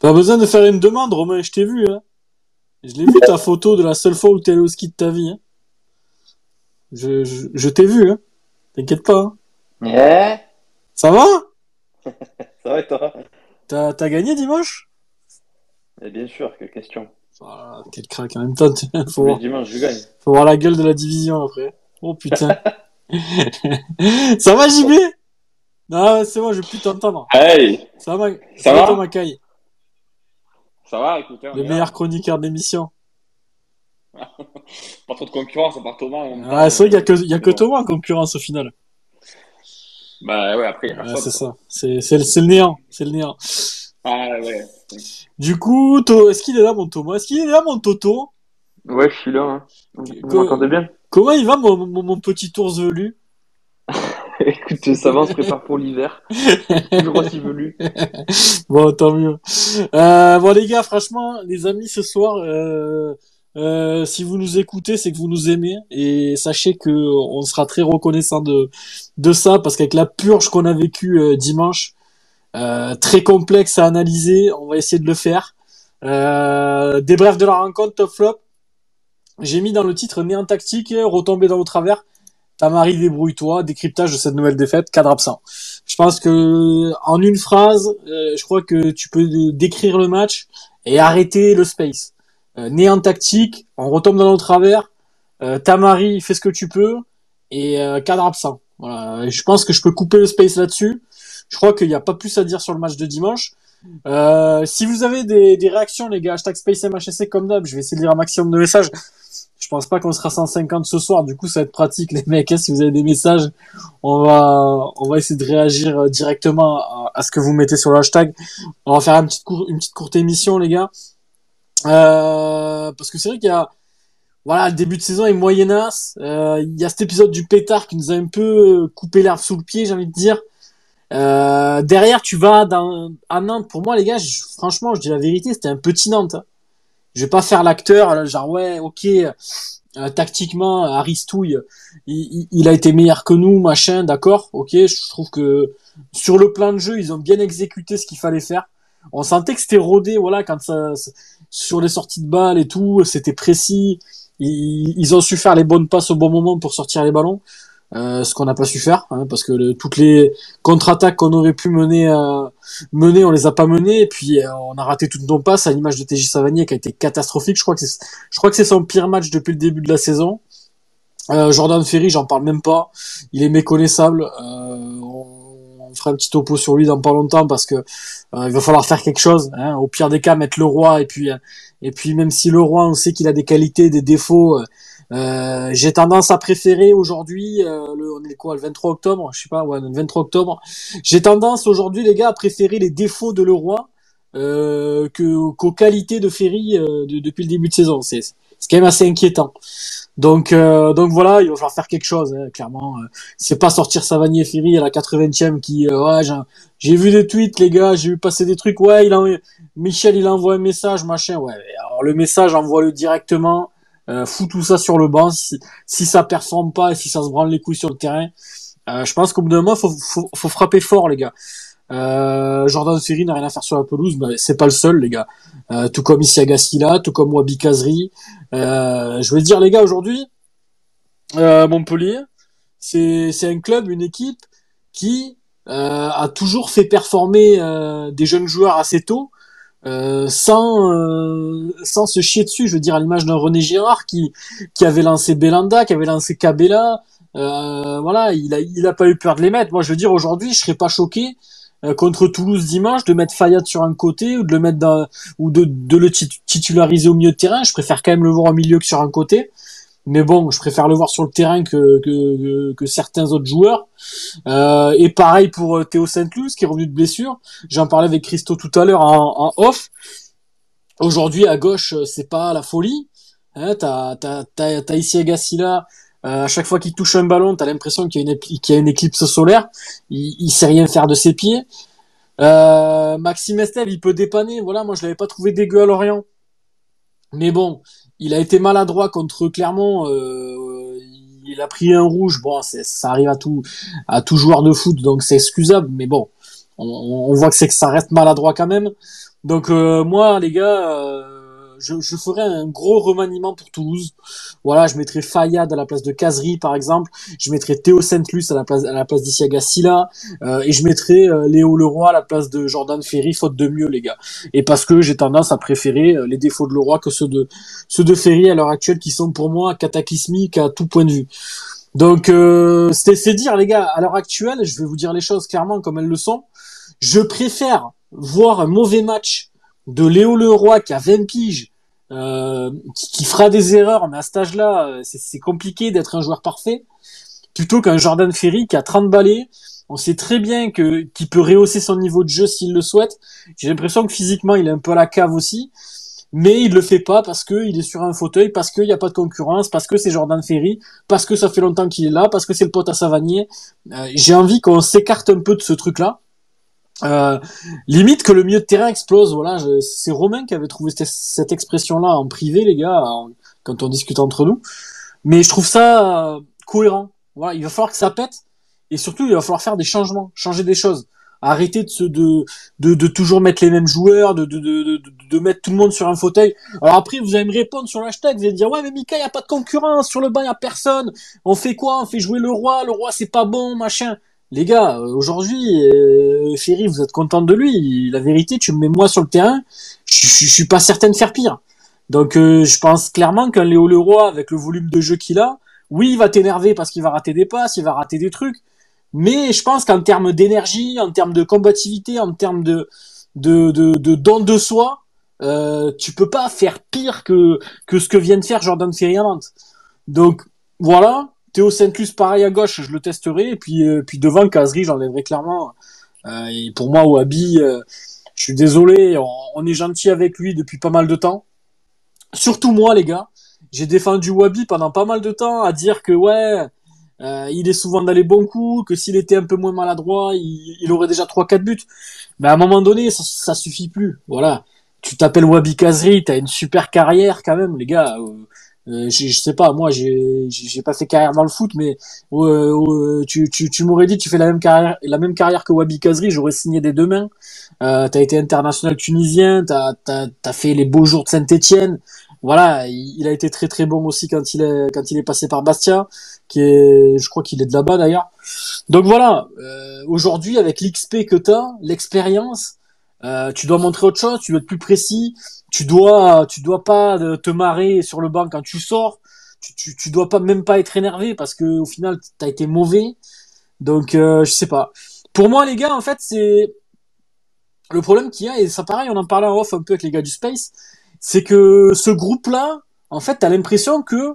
Pas besoin de faire une demande, Romain, je t'ai vu. Hein. Je l'ai vu ta photo de la seule fois où t'es allé au ski de ta vie. Hein. Je, je, je t'ai vu, hein. T'inquiète pas. Hein. Eh Ça va? Ça va et toi? T'as gagné dimanche? Eh bien sûr, quelle question. Ah, Quel crack en même temps. Faut voir, dimanches, je gagne. faut voir la gueule de la division après. Oh putain. Ça va JB Non, c'est bon, je vais plus t'entendre. Hey, Ça va, Ça va Thomas Caille, ça va, écoutez, on le meilleur chroniqueur d'émission. Pas trop de concurrence à part Thomas. Ah, c'est vrai qu'il y a que, il y a que Bon. Thomas en concurrence au final. Bah ouais, après, c'est ça. C'est, c'est, le- c'est le néant. C'est le néant. Ah ouais. Du coup, To- est-ce qu'il est là, mon Thomas? Est-ce qu'il est là, mon Toto? Ouais, je suis là. Hein. Vous m'entendez bien? Comment il va, mon, mon, mon petit ours velu? Écoute, ça va, se prépare pour l'hiver. Toujours aussi velu. Bon, tant mieux. Euh, bon, les gars, franchement, les amis, ce soir, euh, euh, si vous nous écoutez, c'est que vous nous aimez. Et sachez que on sera très reconnaissant de, de ça, parce qu'avec la purge qu'on a vécue euh, dimanche, très complexe à analyser, on va essayer de le faire. Euh, des brefs de la rencontre, top flop. J'ai mis dans le titre néant tactique, retombé dans vos travers. Tamari, débrouille-toi, décryptage de cette nouvelle défaite, cadre absent. Je pense que en une phrase, euh, je crois que tu peux décrire le match et arrêter le space. Euh, néant tactique, on retombe dans nos travers. Euh, Tamari, fais ce que tu peux et euh, cadre absent. Voilà. Je pense que je peux couper le space là-dessus. Je crois qu'il n'y a pas plus à dire sur le match de dimanche. Euh, si vous avez des, des réactions, les gars, hashtag SpaceMHSC comme d'hab, je vais essayer de lire un maximum de messages. Je pense pas qu'on sera 150 ce soir, du coup ça va être pratique les mecs. hein, si vous avez des messages, on va essayer de réagir euh, directement à, ce que vous mettez sur le hashtag. On va faire une petite courte émission les gars, euh, parce que c'est vrai qu'il y a voilà le début de saison est moyennasse. Euh, il y a cet épisode du pétard qui nous a un peu coupé l'herbe sous le pied, j'ai envie de dire. Derrière, tu vas à Nantes. Pour moi, les gars, franchement, je dis la vérité, c'était un petit Nantes. hein. Je vais pas faire l'acteur, là, genre ouais, ok, euh, tactiquement, Aristouille, il, a été meilleur que nous, machin, d'accord, ok. Je trouve que sur le plan de jeu, ils ont bien exécuté ce qu'il fallait faire. On sentait que c'était rodé, voilà, quand ça, sur les sorties de balles et tout, c'était précis. Ils ont su faire les bonnes passes au bon moment pour sortir les ballons. Euh, ce qu'on n'a pas su faire, hein, parce que le- toutes les contre-attaques qu'on aurait pu mener, euh, mener, on les a pas menées, et puis euh, on a raté toutes nos passes à l'image de TJ Savanier qui a été catastrophique. Je crois que c'est, je crois que c'est son pire match depuis le début de la saison. Euh, Jordan Ferry, j'en parle même pas, il est méconnaissable. Euh, on, on fera un petit topo sur lui dans pas longtemps parce que il va falloir faire quelque chose. Hein. Au pire des cas, mettre le roi et puis et puis même si le roi, on sait qu'il a des qualités, des défauts. Euh, j'ai tendance à préférer aujourd'hui, euh, le, on est quoi, le 23 octobre, je sais pas, ouais, le 23 octobre. J'ai tendance aujourd'hui, les gars, à préférer les défauts de Leroy euh, que qu'aux qualités de Ferry euh, de- depuis le début de saison. C'est c'est quand même assez inquiétant. Donc euh, donc voilà, il va falloir faire quelque chose, hein, clairement. Euh, C'est pas sortir Savanier Ferry à la 80e qui, euh, ouais, j'ai- j'ai vu des tweets, les gars, j'ai vu passer des trucs. Ouais, il en, Michel, il envoie un message, machin. Ouais, alors le message, envoie-le directement. Euh, tout ça sur le banc. Si, si ça performe pas et si ça se branle les couilles sur le terrain, euh, je pense qu'au bout d'un moment, faut, faut, faut frapper fort, les gars. Euh, Jordan Ferry n'a rien à faire sur la pelouse, bah, c'est pas le seul, les gars. Euh, tout comme Isia Gassila, tout comme Wabi Kazri. Euh, je vais dire, les gars, aujourd'hui, euh, Montpellier, c'est un club, une équipe qui a toujours fait performer des jeunes joueurs assez tôt. Euh, sans euh, sans se chier dessus, je veux dire à l'image d'un René Girard qui qui avait lancé Belanda, qui avait lancé Cabella, euh, voilà, il a il a pas eu peur de les mettre. Moi, je veux dire aujourd'hui, je serais pas choqué euh, contre Toulouse dimanche de mettre Fayad sur un côté ou de le mettre dans, ou de de le tit- titulariser au milieu de terrain. Je préfère quand même le voir au milieu que sur un côté. Mais bon, je préfère le voir sur le terrain que que, que, certains autres joueurs. Euh, et pareil pour euh, Théo Saint-Luz qui est revenu de blessure. J'en parlais avec Christo tout à l'heure en, en off. Aujourd'hui à gauche, euh, c'est pas la folie. Hein, t'as t'as t'as t'as ici Agassila. Euh, à chaque fois qu'il touche un ballon, t'as l'impression qu'il y a une qu'il y a une éclipse solaire. Il, il sait rien faire de ses pieds. Euh, Maxime Estelle, il peut dépanner. Voilà, moi je l'avais pas trouvé dégueu à Lorient. Mais bon, il a été maladroit contre Clermont. Euh, il a pris un rouge. Bon, ça arrive à tout à tout joueur de foot, donc c'est excusable. Mais bon, on, on voit que c'est que ça reste maladroit quand même. Donc euh, moi, les gars, euh, je, ferai un gros remaniement pour Toulouse. Voilà, je mettrai Fayad à la place de Casery, par exemple. Je mettrai Théo Saint-Luc à la place à la place. Euh, et je mettrai euh, Léo Leroy à la place de Jordan Ferry, faute de mieux, les gars. Et parce que j'ai tendance à préférer euh, les défauts de Leroy que ceux de ceux de Ferry à l'heure actuelle, qui sont pour moi cataclysmiques à tout point de vue. Donc euh, c'est dire, les gars, à l'heure actuelle, je vais vous dire les choses clairement comme elles le sont. Je préfère voir un mauvais match de Léo Leroy qui a 20 piges, euh, qui, fera des erreurs, mais à cet âge-là, euh, c'est c'est compliqué d'être un joueur parfait, plutôt qu'un Jordan Ferry qui a 30 balais. On sait très bien que qu'il peut rehausser son niveau de jeu s'il le souhaite. J'ai l'impression que physiquement, il est un peu à la cave aussi. Mais il le fait pas parce que il est sur un fauteuil, parce qu'il n'y a pas de concurrence, parce que c'est Jordan Ferry, parce que ça fait longtemps qu'il est là, parce que c'est le pote à Savanier. Euh, J'ai envie qu'on s'écarte un peu de ce truc-là. Euh, limite que le milieu de terrain explose. Voilà, c'est Romain qui avait trouvé cette, expression-là en privé, les gars, quand on discute entre nous. Mais je trouve ça euh, cohérent. Voilà, il va falloir que ça pète, et surtout il va falloir faire des changements, changer des choses. Arrêter de, se, de, de, de toujours mettre les mêmes joueurs, de, de, de, de, mettre tout le monde sur un fauteuil. Alors après, vous allez me répondre sur l'hashtag, vous allez me dire, ouais, mais Mika, il n'y a pas de concurrence, sur le banc, il n'y a personne. On fait quoi? On fait jouer le roi, le roi, c'est pas bon, machin. Les gars, euh, aujourd'hui, euh, Ferry, vous êtes content de lui. La vérité, tu me mets moi sur le terrain, je, je, je suis pas certain de faire pire. Donc, euh, je pense clairement qu'un Léo Leroy, avec le volume de jeu qu'il a, oui, il va t'énerver parce qu'il va rater des passes, il va rater des trucs. Mais je pense qu'en termes d'énergie, en termes de combativité, en termes de de de, de don de soi, euh, tu peux pas faire pire que que ce que vient de faire Jordan Ferry à Nantes. Donc voilà, Théo Saint-Luc pareil à gauche, je le testerai puis euh, puis devant Casery, j'enlèverai clairement. Euh, et pour moi Wabi, euh, je suis désolé, on, est gentil avec lui depuis pas mal de temps. Surtout moi les gars, j'ai défendu Wabi pendant pas mal de temps à dire que ouais, il est souvent dans les bons coups, que s'il était un peu moins maladroit, il, aurait déjà 3-4 buts. Mais à un moment donné, ça, suffit plus. Voilà. Tu t'appelles Wabi Kazri, t'as une super carrière quand même, les gars. Euh, j'ai- je sais pas, moi j'ai pas fait carrière dans le foot, mais euh, euh, tu, tu, tu m'aurais dit tu fais la même carrière la même carrière que Wabi Kazri, j'aurais signé des deux mains. Euh, t'as été international tunisien, t'as t'as t'as fait les beaux jours de Saint-Étienne. Voilà, il, il a été très très bon aussi quand il est quand il est passé par Bastia, qui est, je crois qu'il est de là-bas d'ailleurs. Donc voilà, euh, aujourd'hui avec l'XP que t'as, l'expérience, euh, tu dois montrer autre chose, tu dois être plus précis, tu dois tu dois pas euh, te marrer sur le banc quand tu sors, tu, tu, tu dois pas même pas être énervé parce que au final t'as été mauvais. Donc euh, je sais pas. Pour moi les gars en fait c'est le problème qu'il y a et ça pareil on en parlait en off un peu avec les gars du space, c'est que ce groupe là en fait t'as l'impression que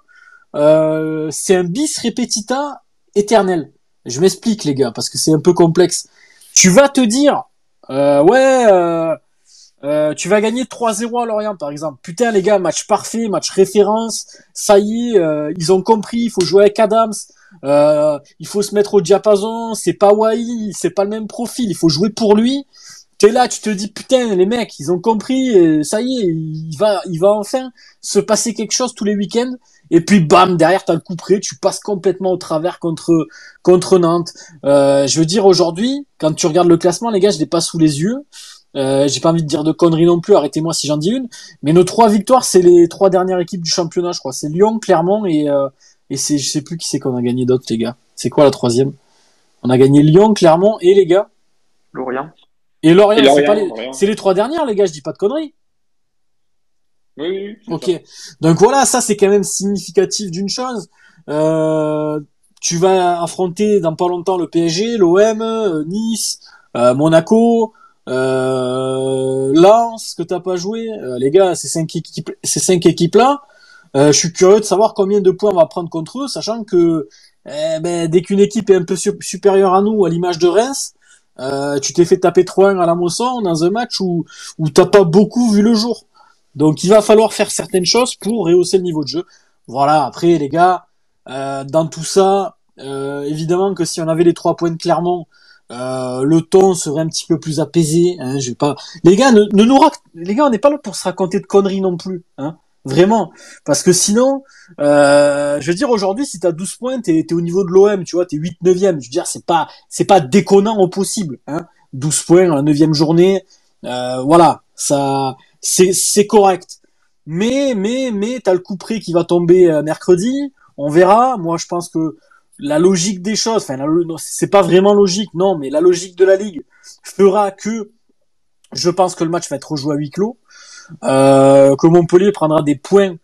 euh, c'est un bis repetita éternel. Je m'explique les gars parce que c'est un peu complexe. Tu vas te dire euh, ouais euh, tu vas gagner 3-0 à Lorient par exemple. Putain les gars, match parfait, match référence. Ça y est, euh, ils ont compris, il faut jouer avec Adams. Euh, il faut se mettre au diapason, c'est pas Wai, c'est pas le même profil, il faut jouer pour lui. T'es là, tu te dis putain les mecs, ils ont compris, ça y est, il va, il va enfin se passer quelque chose tous les week-ends. Et puis bam, derrière t'as le coup près, tu passes complètement au travers contre contre Nantes. Je veux dire aujourd'hui, quand tu regardes le classement, les gars, je l'ai pas sous les yeux. Euh, j'ai pas envie de dire de conneries non plus, arrêtez-moi si j'en dis une. Mais nos trois victoires, c'est les trois dernières équipes du championnat, je crois. C'est Lyon, Clermont et euh, et c'est je sais plus qui c'est qu'on a gagné d'autres, les gars. C'est quoi la troisième? On a gagné Lyon, Clermont et les gars. Lorient. Et Lorient, Et c'est Lorient, pas les, Lorient. c'est les trois dernières, les gars. Je dis pas de conneries. Oui, oui, oui. Ok. ça. Donc voilà, ça c'est quand même significatif d'une chose. Euh, tu vas affronter dans pas longtemps le PSG, l'OM, euh, Nice, euh, Monaco, euh, que t'as pas joué. Euh, les gars, ces cinq équipes, ces cinq équipes là, je suis curieux de savoir combien de points on va prendre contre eux, sachant que eh ben, dès qu'une équipe est un peu su- supérieure à nous, à l'image de Reims, euh, tu t'es fait taper 3-1 à la Mosson dans un match où où t'as pas beaucoup vu le jour. Donc il va falloir faire certaines choses pour rehausser le niveau de jeu. Voilà, après les gars, euh, dans tout ça, euh, évidemment que si on avait les trois points de Clermont, euh, le ton serait un petit peu plus apaisé. Hein, je vais pas... Les gars, ne, ne nous rac- les gars, on n'est pas là pour se raconter de conneries non plus. Hein, vraiment. Parce que sinon, euh, je veux dire, aujourd'hui, si t'as 12 points, t'es es au niveau de l'OM, tu vois, t'es 8 9 Je veux dire, c'est pas c'est pas déconnant au possible. Hein. 12 points à la neuvième journée. Euh, voilà, ça, c'est, c'est correct. Mais, mais, mais, t'as le coup près qui va tomber euh, mercredi. On verra. Moi, je pense que la logique des choses, enfin, c'est pas vraiment logique, non, mais la logique de la ligue fera que je pense que le match va être rejoué à huis clos, euh, que Montpellier prendra des points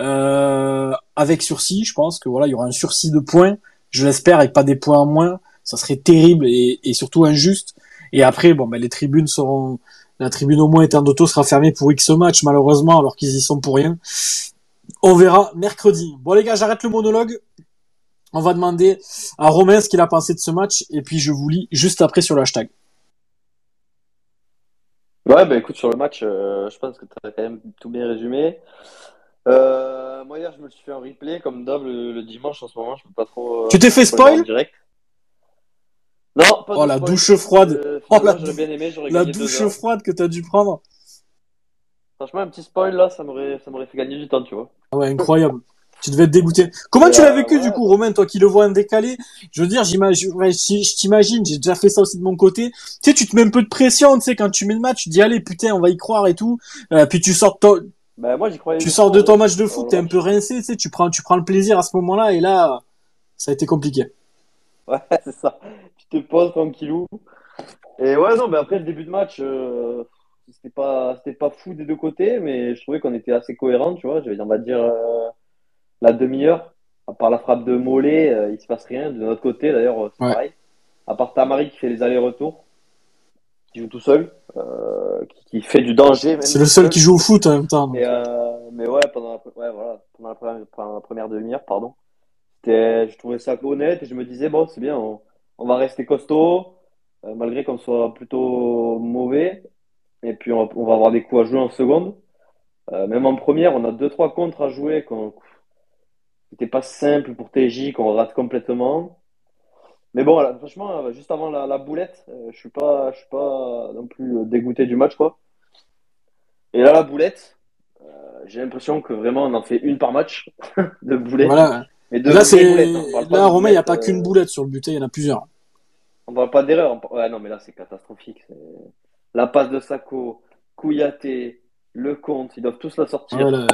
euh, avec sursis. Je pense que voilà, il y aura un sursis de points. Je l'espère, et pas des points en moins. Ça serait terrible et, et surtout injuste. Et après, bon, ben, les tribunes seront, la tribune au moins étant d'auto sera fermée pour X match malheureusement, alors qu'ils y sont pour rien. On verra mercredi. Bon les gars, j'arrête le monologue. On va demander à Romain ce qu'il a pensé de ce match et puis je vous lis juste après sur le hashtag. Ouais, bah écoute, sur le match, euh, je pense que tu as quand même tout bien résumé. Euh, moi, hier, je me suis fait un replay, comme d'hab, le, le dimanche en ce moment. Je peux pas trop. euh, Tu t'es fait en spoil direct. Non, pas Oh, la spoil. douche froide. Oh, la bien aimé, La douche froide que t'as dû prendre. Franchement, un petit spoil là, ça m'aurait, ça m'aurait fait gagner du temps, tu vois. Ah ouais, incroyable. Tu devais être dégoûté. Comment tu l'as euh, vécu du coup, Romain, toi qui le vois en décalé? Je veux dire, j'imagine, ouais, je t'imagine, j'ai déjà fait ça aussi de mon côté. Tu sais, tu te mets un peu de pression, tu sais, quand tu mets le match, tu dis allez, putain, on va y croire et tout. Euh, puis tu sors, de ton- Bah, moi, croyais. tu sors de ton match de Sur foot, t'es un peu rincé, tu sais, tu prends, tu prends le plaisir à ce moment-là et là, ça a été compliqué. Ouais, c'est ça. Tu te poses tranquillou. Et ouais, non, mais après le début de match, euh, c'était pas, c'était pas fou des deux côtés, mais je trouvais qu'on était assez cohérents, tu vois. Je vais dire, on va dire euh, la demi-heure, à part la frappe de Mollet, euh, il se passe rien. De notre côté, d'ailleurs, euh, c'est Ouais. pareil. À part Tamari qui fait les allers-retours, qui joue tout seul, euh, qui, qui fait du danger. C'est le seul qui joue au foot en même temps. mais, euh, mais ouais, pendant la, ouais, voilà, pendant la première, pendant la première demi-heure, pardon, c'était, je trouvais ça honnête et je me disais, bon, c'est bien, on, on va rester costaud, malgré qu'on soit plutôt mauvais. Et puis, on, on va avoir des coups à jouer en seconde. Même en première, on a deux, trois contres à jouer qu'on, c'était pas simple pour TJ, qu'on rate complètement. Mais bon, franchement, euh, juste avant la, la boulette, euh, je suis pas, je suis pas non plus euh, dégoûté du match, quoi. Et là, la boulette, euh, j'ai l'impression que vraiment on en fait une par match de boulettes. Voilà. Mais de Là, c'est, hein. Là, Romain, il n'y a pas qu'une boulette sur le but, il y en a plusieurs. On parle pas d'erreur. on Ouais, non, mais là, c'est catastrophique. C'est- La passe de Sako, Kouyaté, Lecomte, ils doivent tous la sortir. Voilà.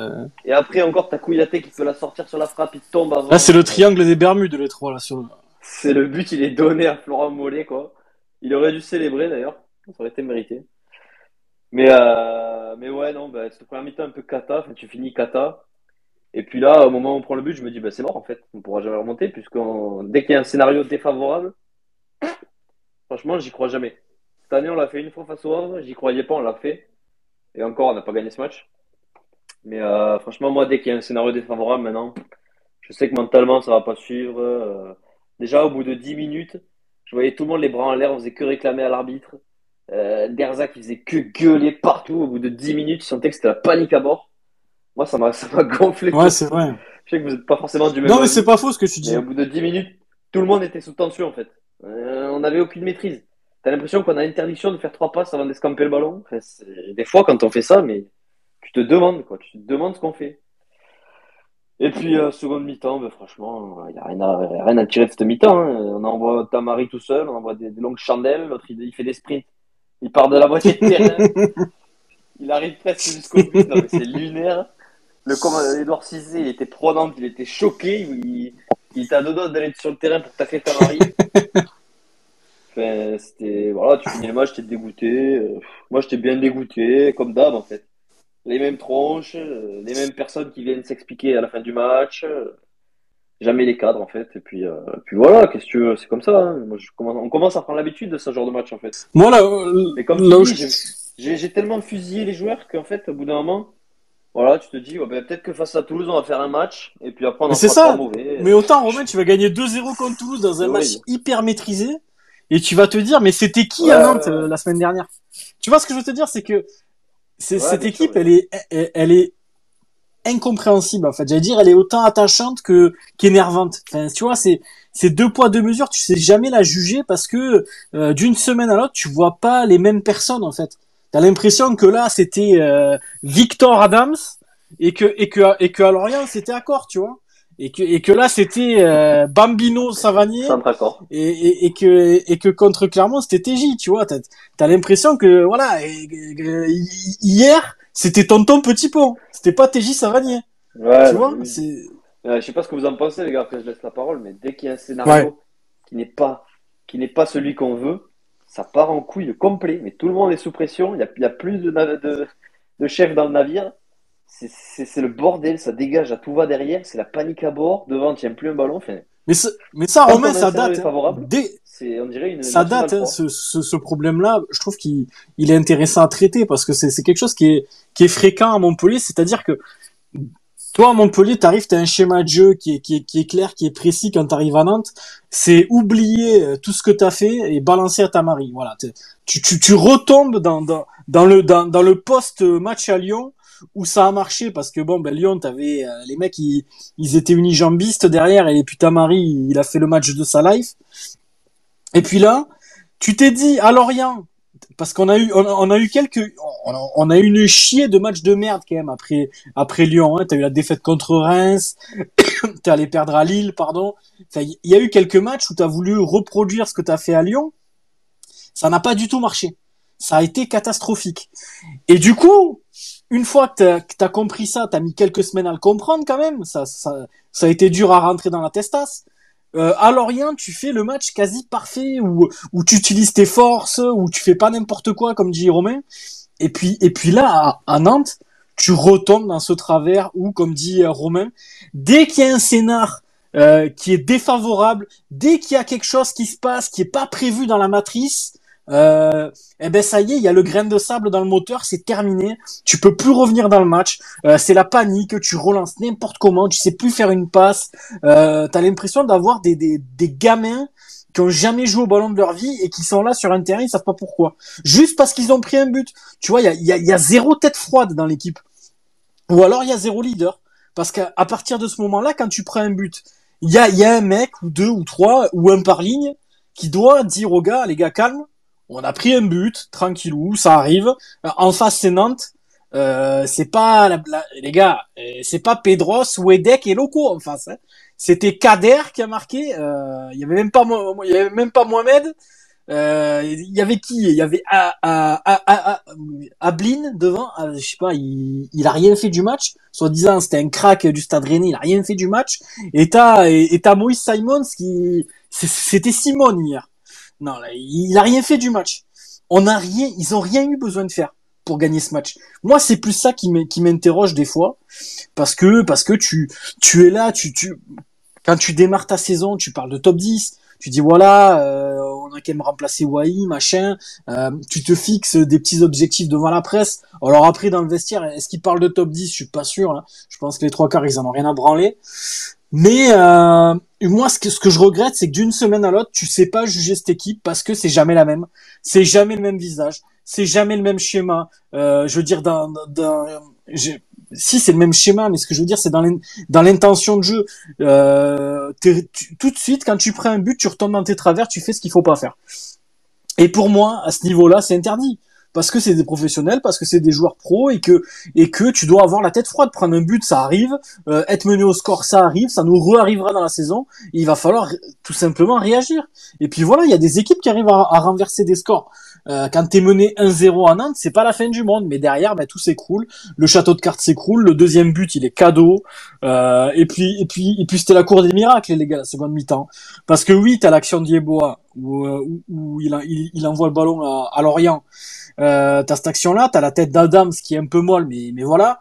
Et après, encore, t'as Kouyaté qui peut la sortir sur la frappe, il tombe avant. Là, c'est le triangle des Bermudes, les trois, là, sur le... C'est le but, il est donné à Florent Mollet, quoi. Il aurait dû célébrer d'ailleurs, ça aurait été mérité. Mais, euh, mais ouais, non, bah, cette première mi-temps un peu cata, enfin, tu finis cata. Et puis là, au moment où on prend le but, je me dis, bah, c'est mort en fait, on pourra jamais remonter, puisque dès qu'il y a un scénario défavorable, franchement, j'y crois jamais. Cette année, on l'a fait une fois face au Havre, j'y croyais pas, on l'a fait. Et encore, on n'a pas gagné ce match. Mais euh, franchement, moi, dès qu'il y a un scénario défavorable maintenant, je sais que mentalement, ça va pas suivre. euh, Déjà, au bout de 10 minutes, je voyais tout le monde les bras en l'air, on faisait que réclamer à l'arbitre. Euh, Derza qui faisait que gueuler partout. Au bout de 10 minutes, je sentais que c'était la panique à bord. Moi, ça m'a gonflé. Ouais, c'est vrai. Je sais que vous n'êtes pas forcément du même Non, mais c'est pas faux ce que tu dis. au bout de 10 minutes, tout le monde était sous tension en fait. Euh, on n'avait aucune maîtrise. T'as l'impression qu'on a interdiction de faire trois passes avant d'escamper le ballon? Enfin, des fois, quand on fait ça, mais tu te demandes quoi, tu te demandes ce qu'on fait. Et puis, euh, seconde mi-temps, ben, franchement, il n'y a rien à, y a rien à tirer de cette mi-temps. hein. On envoie Tamari tout seul, on envoie des, des longues chandelles, l'autre il, il fait des sprints. Il part de la moitié de terrain, il arrive presque jusqu'au but. Non, mais c'est lunaire. Le com- Edouard Cizé, il était prenant, il était choqué. Il, il était à deux doigts d'aller sur le terrain pour tacler Tamari. Enfin, c'était. Voilà, tu finis le match, t'es dégoûté. Euh, moi, j'étais bien dégoûté, comme d'hab, en fait. Les mêmes tronches, euh, les mêmes personnes qui viennent s'expliquer à la fin du match. euh, jamais les cadres, en fait. Et puis, euh, puis voilà, qu'est-ce que tu veux, c'est comme ça. hein. Moi, je commence, on commence à prendre l'habitude de ce genre de match, en fait. Moi, là, euh, Mais comme là tu où dis, je- j'ai- tellement fusillé les joueurs qu'en fait, au bout d'un moment, voilà, tu te dis, ouais, ben, peut-être que face à Toulouse, on va faire un match, et puis après, on en fera ça. mauvais. Mais autant, Romain, tu vas gagner 2-0 contre Toulouse dans un match horrible. hyper maîtrisé. Et tu vas te dire, mais c'était qui Ouais, à Nantes ouais, ouais. euh, la semaine dernière? Tu vois ce que je veux te dire C'est que cette équipe, sûr, elle est, elle, elle est incompréhensible en fait. J'allais dire, elle est autant attachante que qu'énervante. Enfin, tu vois, c'est c'est deux poids deux mesures. Tu sais jamais la juger parce que euh, d'une semaine à l'autre, tu vois pas les mêmes personnes en fait. T'as l'impression que là, c'était euh, Victor Adams et que et que et que à Lorient, c'était Accor, tu vois. Et que et que là c'était euh, Bambino Savanier et, et, et que et que contre Clermont c'était TJ tu vois t'as as, l'impression que voilà et- hier c'était tonton Petit Pont c'était pas TJ Savanier Ouais, tu vois oui. c'est Euh, je sais pas ce que vous en pensez, les gars, après je laisse la parole, mais dès qu'il y a un scénario Ouais. qui n'est pas, qui n'est pas celui qu'on veut, ça part en couille complet. Mais tout le monde est sous pression, il y a, il y a plus de, de, de chefs dans le navire. C'est- le bordel, ça dégage à tout va derrière, c'est la panique à bord. Devant, tu plus un ballon. Enfin, mais, mais ça Romain ça date hein. dès c'est, on dirait une. ça date, hein, trois. ce, ce, ce problème-là. Je trouve qu'il il est intéressant à traiter parce que c'est quelque chose qui est, qui est fréquent à Montpellier. C'est-à-dire que toi, à Montpellier, t'arrives, t'as un schéma de jeu qui est, qui est, qui est clair, qui est précis quand t'arrives à Nantes. C'est oublier euh, tout ce que t'as fait et balancer à ta mari. Voilà. Tu, tu, tu retombes dans, dans, dans le, dans, dans le post-match à Lyon où ça a marché parce que bon, ben, Lyon, t'avais, euh, les mecs, ils, ils étaient unijambistes derrière et puis ta mari, il a fait le match de sa life. Et puis là, tu t'es dit à Lorient, parce qu'on a eu, on a, eu quelques, on a, eu une chier de matchs de merde quand même après, après Lyon. Hein. T'as eu la défaite contre Reims, t'es allé perdre à Lille, pardon. Il y a eu quelques matchs où t'as voulu reproduire ce que t'as fait à Lyon. Ça n'a pas du tout marché. Ça a été catastrophique. Et du coup, une fois que t'as, compris ça, t'as mis quelques semaines à le comprendre quand même. Ça, ça, ça a été dur à rentrer dans la testasse. Euh, à Lorient, tu fais le match quasi parfait où, où tu utilises tes forces, où tu fais pas n'importe quoi, comme dit Romain. Et puis, et puis là, à, à Nantes, tu retombes dans ce travers où, comme dit euh, Romain, dès qu'il y a un scénar euh, qui est défavorable, dès qu'il y a quelque chose qui se passe qui est pas prévu dans la matrice, euh, eh ben ça y est, il y a le grain de sable dans le moteur, c'est terminé. Tu peux plus revenir dans le match. Euh, c'est la panique. Tu relances n'importe comment. Tu sais plus faire une passe. Euh, T'as l'impression d'avoir des, des, des gamins qui ont jamais joué au ballon de leur vie et qui sont là sur un terrain, ils savent pas pourquoi. Juste parce qu'ils ont pris un but. Tu vois, il y a, y, a, y a zéro tête froide dans l'équipe. Ou alors il y a zéro leader. Parce qu'à partir de ce moment-là, quand tu prends un but, il y a, y a un mec ou deux ou trois ou un par ligne qui doit dire aux gars, les gars calme, on a pris un but, tranquillou, ça arrive. En face c'est Nantes. Euh, c'est pas la, la- les gars, euh, c'est pas Pedros, Wedek et Loco en face. Hein. C'était Kader qui a marqué. euh, Il y avait même pas, Mohamed. Euh, Il y avait qui? Il y avait A- Ablin devant. Ah, je sais pas, il, il a rien fait du match. Soit disant c'était un crack du Stade Rennais, il a rien fait du match. Et t'as et et Moïse Simons c'était Simon hier. Non, là, il a rien fait du match. On a rien, ils ont rien eu besoin de faire pour gagner ce match. Moi, c'est plus ça qui m'in- qui m'interroge des fois, parce que parce que tu tu es là, tu tu quand tu démarres ta saison, tu parles de top 10, tu dis voilà, euh, on a quand même remplacé Wai, machin, euh, tu te fixes des petits objectifs devant la presse. Alors après dans le vestiaire, est-ce qu'ils parlent de top 10 Je suis pas sûr. hein. Je pense que les trois quarts ils en ont rien à branler. Mais euh, moi, ce que, je regrette, c'est que d'une semaine à l'autre, tu sais pas juger cette équipe parce que c'est jamais la même, c'est jamais le même visage, c'est jamais le même schéma. Euh, je veux dire, j'ai- si c'est le même schéma, mais ce que je veux dire, c'est dans l'in- dans l'intention de jeu. Euh, tout de suite, quand tu prends un but, tu retombes dans tes travers, tu fais ce qu'il faut pas faire. Et pour moi, à ce niveau-là, c'est interdit. Parce que c'est des professionnels, parce que c'est des joueurs pros et que et que tu dois avoir la tête froide. Prendre un but, ça arrive. Euh, être mené au score, ça arrive. Ça nous re-arrivera dans la saison. Il va falloir tout simplement réagir. Et puis voilà, il y a des équipes qui arrivent à, à renverser des scores. Euh, quand t'es mené 1-0 à Nantes, c'est pas la fin du monde, mais derrière, ben, tout s'écroule. Le château de cartes s'écroule. Le deuxième but, il est cadeau. Euh, et puis, et puis, et puis, c'était la cour des miracles, les gars, la seconde mi-temps. Parce que oui, t'as l'action d'Yeboah où, euh, où, où il, il envoie le ballon à, à Lorient. Euh, t'as cette action-là, t'as la tête d'Adams qui est un peu molle, mais, mais voilà.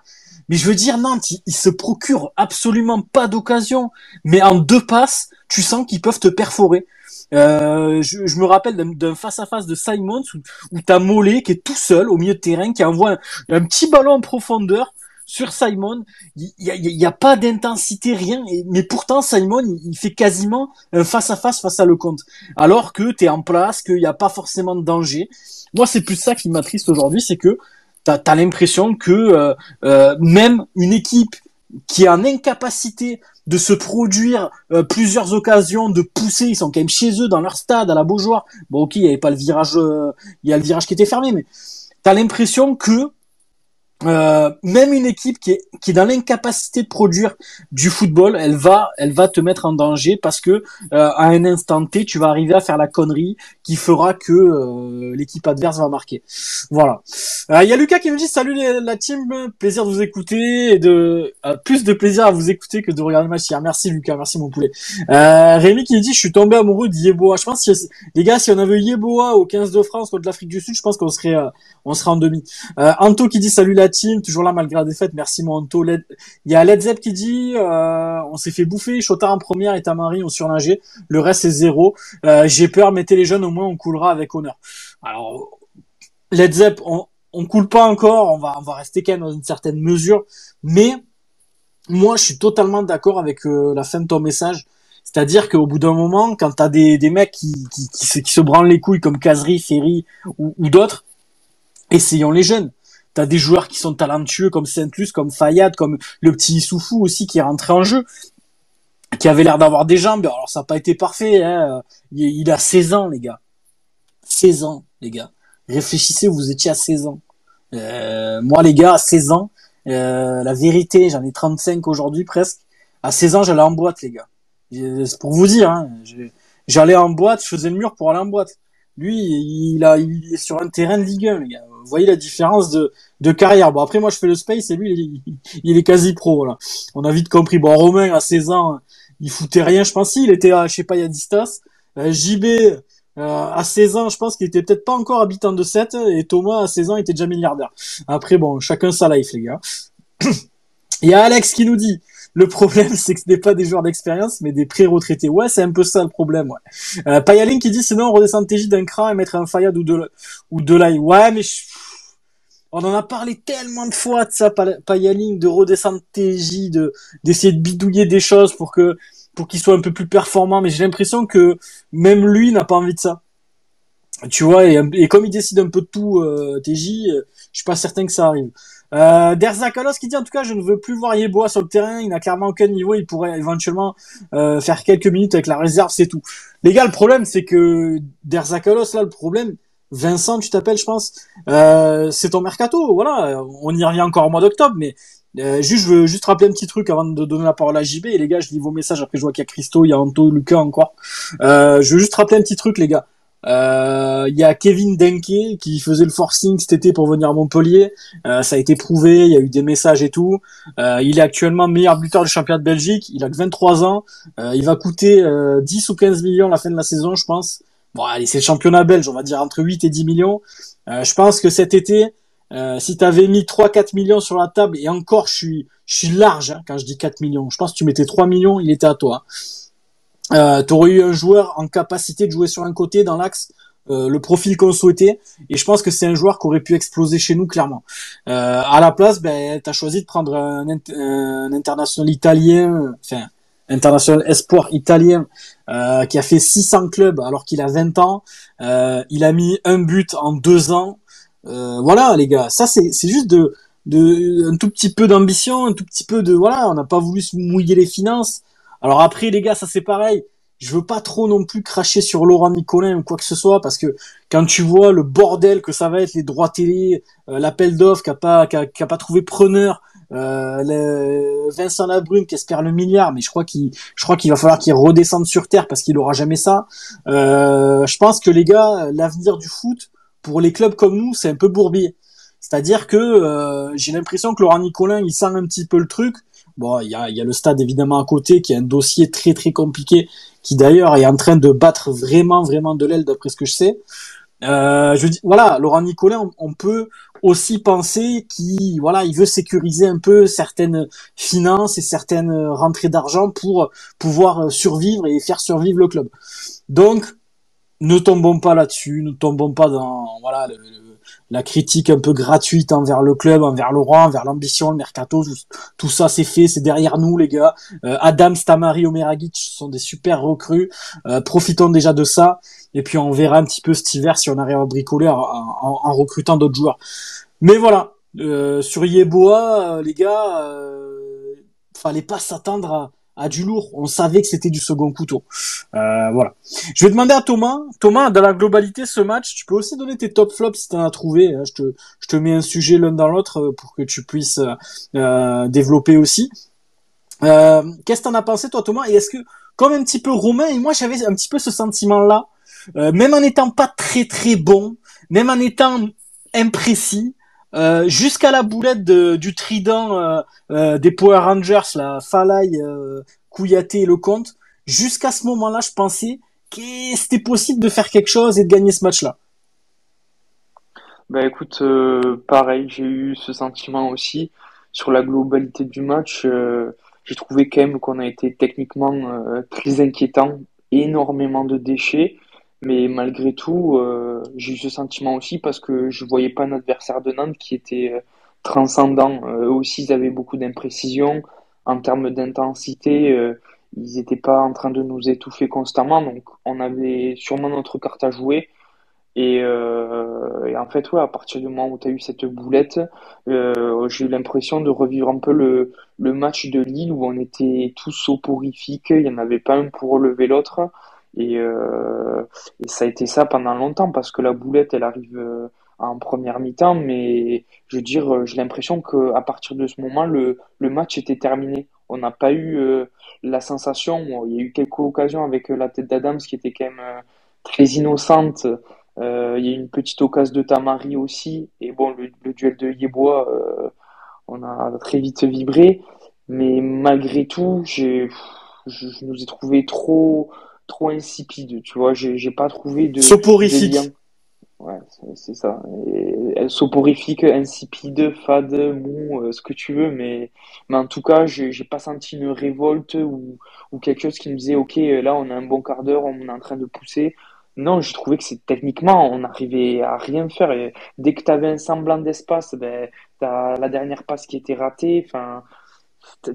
Mais je veux dire, Nantes, ils, se procurent absolument pas d'occasion. Mais en deux passes, tu sens qu'ils peuvent te perforer. Euh, je, je me rappelle d'un- face-à-face de Simons où, t'as Mollet qui est tout seul au milieu de terrain, qui envoie un, petit ballon en profondeur sur Simon. Il y a, y a pas d'intensité, rien. Mais pourtant, Simon, il, fait quasiment un face-à-face face à Lecomte. Alors que t'es en place, qu'il n'y a pas forcément de danger. Moi, c'est plus ça qui m'attriste aujourd'hui, c'est que t'as as, l'impression que euh, euh, même une équipe qui est en incapacité de se produire euh, plusieurs occasions, de pousser, ils sont quand même chez eux dans leur stade à la Beaujoire. Bon, ok, il y avait pas le virage, il y a le virage qui était fermé, mais t'as l'impression que euh, même une équipe qui est, qui est dans l'incapacité de produire du football, elle va, elle va te mettre en danger parce que euh, à un instant T, tu vas arriver à faire la connerie qui fera que euh, l'équipe adverse va marquer. Voilà. Il y a Lucas qui me dit salut la team, plaisir de vous écouter et de plus de plaisir à vous écouter que de regarder le match. Merci Lucas, merci mon poulet. Rémi qui me dit je suis tombé amoureux de Yeboah. Je pense que les gars, si on avait Yeboah au 15 de France contre l'Afrique du Sud, je pense qu'on serait on serait en demi. Anto qui dit salut la team, toujours là malgré la défaite. Merci Monto. Il y a Led Zepp qui dit euh, on s'est fait bouffer. Chotard en première et Tamari ont surnagé. Le reste c'est zéro. Euh, j'ai peur. Mettez les jeunes au moins on coulera avec honneur. Alors Led Zepp, on, coule pas encore. On va rester quand dans une certaine mesure. Mais moi je suis totalement d'accord avec euh, la fin de ton message. C'est-à-dire qu'au bout d'un moment, quand t'as des, des mecs qui, se, branlent les couilles comme Kazri, Ferry ou d'autres, essayons les jeunes. T'as des joueurs qui sont talentueux comme Saint-Luc, comme Fayad, comme le petit Soufou aussi qui est rentré en jeu, qui avait l'air d'avoir des jambes. Alors ça n'a pas été parfait. Hein. Il, a 16 ans, les gars. 16 ans, les gars. Réfléchissez, vous étiez à 16 ans. Euh, moi, les gars, à 16 ans, euh, la vérité, j'en ai 35 aujourd'hui presque. À 16 ans, j'allais en boîte, les gars. C'est pour vous dire. Hein. J'allais en boîte, je faisais le mur pour aller en boîte. Lui, il, est sur un terrain de Ligue 1, les gars vous voyez la différence de, carrière. Bon, après, moi, je fais le space et lui, il, est quasi pro, voilà. On a vite compris. Bon, Romain, à 16 ans, il foutait rien, je pense. Il était, à, je sais pas, il y a Distas. Euh, JB, euh, à 16 ans, je pense qu'il était peut-être pas encore habitant de 7, et Thomas, à 16 ans, il était déjà milliardaire. Après, bon, chacun sa life, les gars. Il y a Alex qui nous dit, le problème, c'est que ce n'est pas des joueurs d'expérience, mais des pré-retraités. Ouais, c'est un peu ça le problème, ouais. Euh, qui dit, sinon, on redescend TJ d'un cran et mettre un Fayad ou de, ou de l'ail. Ouais, mais on en a parlé tellement de fois de ça, Payaling, de redescendre TJ, de, d'essayer de bidouiller des choses pour que, pour qu'il soit un peu plus performant, mais j'ai l'impression que même lui n'a pas envie de ça. Tu vois, et, comme il décide un peu de tout, euh, TJ, euh, je suis pas certain que ça arrive. Euh, Derzakalos qui dit en tout cas je ne veux plus voir Yeboah sur le terrain, il n'a clairement aucun niveau, il pourrait éventuellement euh, faire quelques minutes avec la réserve, c'est tout. Les gars, le problème c'est que Derzakalos là, le problème, Vincent tu t'appelles je pense, euh, c'est ton mercato, voilà, on y revient encore au mois d'octobre, mais euh, juste, je veux juste rappeler un petit truc avant de donner la parole à JB. Et les gars, je lis vos messages. Après, je vois qu'il y a Christo, il y a Anto, Lucas encore. Euh, je veux juste rappeler un petit truc, les gars. Euh, il y a Kevin Denke qui faisait le forcing cet été pour venir à Montpellier. Euh, ça a été prouvé, il y a eu des messages et tout. Euh, il est actuellement meilleur buteur du championnat de Belgique. Il a que 23 ans. il va coûter 10 ou 15 millions à la fin de la saison, je pense. Bon, allez, c'est le championnat belge, on va dire entre 8 et 10 millions. je pense que cet été, si tu avais mis 3-4 millions sur la table, et encore, je suis, je suis large hein, quand je dis 4 millions. Je pense que tu mettais 3 millions, il était à toi euh, tu aurais eu un joueur en capacité de jouer sur un côté dans l'axe, euh, le profil qu'on souhaitait. Et je pense que c'est un joueur qui aurait pu exploser chez nous clairement. Euh, à la place, ben, tu choisi de prendre un, international italien, enfin international espoir italien, euh, qui a fait 600 clubs alors qu'il a 20 ans. Euh, il a mis un but en deux ans. Euh, voilà les gars, ça c'est juste de, de un tout petit peu d'ambition, un tout petit peu de voilà, on n'a pas voulu se mouiller les finances. Alors après, les gars, ça c'est pareil. Je veux pas trop non plus cracher sur Laurent Nicolin ou quoi que ce soit parce que quand tu vois le bordel que ça va être les droits télé, euh, l'appel d'offres qui a pas qui a, pas trouvé preneur, euh, Vincent Labrune qui espère le milliard, mais je crois qu'il je crois qu'il va falloir qu'il redescende sur terre parce qu'il aura jamais ça. Euh, je pense que les gars, l'avenir du foot pour les clubs comme nous, c'est un peu bourbier. C'est-à-dire que euh, j'ai l'impression que Laurent Nicolin, il sent un petit peu le truc Bon, il y a, y a, le stade évidemment à côté qui est un dossier très très compliqué, qui d'ailleurs est en train de battre vraiment vraiment de l'aile d'après ce que je sais. Euh, voilà, Laurent Nicolas, on, peut aussi penser qu'il voilà, il veut sécuriser un peu certaines finances et certaines rentrées d'argent pour pouvoir survivre et faire survivre le club. Donc ne tombons pas là-dessus, ne tombons pas dans la critique un peu gratuite envers le club, envers le roi, envers l'ambition, le mercato, tout, ça c'est fait, c'est derrière nous les gars. Euh, Adam, Stamari, Omeragic sont des super recrues. Euh, profitons déjà de ça et puis on verra un petit peu cet hiver si on arrive à bricoler en, recrutant d'autres joueurs. Mais voilà, euh, sur Yeboah, les gars, fallait pas s'attendre à du lourd. On savait que c'était du second couteau. Euh, voilà. Je vais demander à Thomas. Thomas, dans la globalité, ce match, tu peux aussi donner tes top flops si tu en as trouvé. Hein. Je te, je te mets un sujet l'un dans l'autre euh, pour que tu puisses euh, développer aussi. Euh, Qu'est-ce que t'en as pensé toi, Thomas? Et est-ce que, comme un petit peu Romain, et moi j'avais un petit peu ce sentiment-là, euh, même en n'étant pas très très bon, même en étant imprécis, euh, jusqu'à la boulette du trident euh, euh, des Power Rangers, la Falai, Kouyaté et le Comte, jusqu'à ce moment-là, je pensais que c'était possible de faire quelque chose et de gagner ce match-là. Bah écoute, pareil, j'ai eu ce sentiment aussi sur la globalité du match. j'ai trouvé quand même qu'on a été techniquement très inquiétant, énormément de déchets, mais malgré tout, euh, j'ai eu ce sentiment aussi parce que je voyais pas un adversaire de Nantes qui était euh, transcendant. Euh, eux aussi, ils avaient beaucoup d'imprécisions en termes d'intensité. ils n'étaient pas en train de nous étouffer constamment, donc on avait sûrement notre carte à jouer. Et, en fait, ouais, à partir du moment où tu as eu cette boulette, j'ai eu l'impression de revivre un peu le, le match de Lille où on était tous soporifiques, il n'y en avait pas un pour relever l'autre. Et, euh, et ça a été ça pendant longtemps parce que la boulette, elle arrive euh, en première mi-temps, mais je veux dire, euh, j'ai l'impression qu'à partir de ce moment, le, le match était terminé. On n'a pas eu la sensation, il y a eu quelques occasions avec la tête d'Adams qui était quand même très innocente. Il y a eu une petite occasion de Tamari aussi. Et bon, le, duel de euh, on a très vite vibré. Mais malgré tout, je, je nous ai trouvé trop, trop insipides. Tu vois, j'ai pas trouvé de, Soporifique. Ouais, c'est ça. Et, soporifique, insipide, fade, mou, euh, ce que tu veux, mais, mais en tout cas, j'ai pas senti une révolte ou, ou quelque chose qui me disait, OK, là, on a un bon quart d'heure, on est en train de pousser. Non, j'ai trouvé que c'est techniquement, on n'arrivait à rien faire. Et dès que tu avais un semblant d'espace, ben, t'as la dernière passe qui était ratée. Enfin,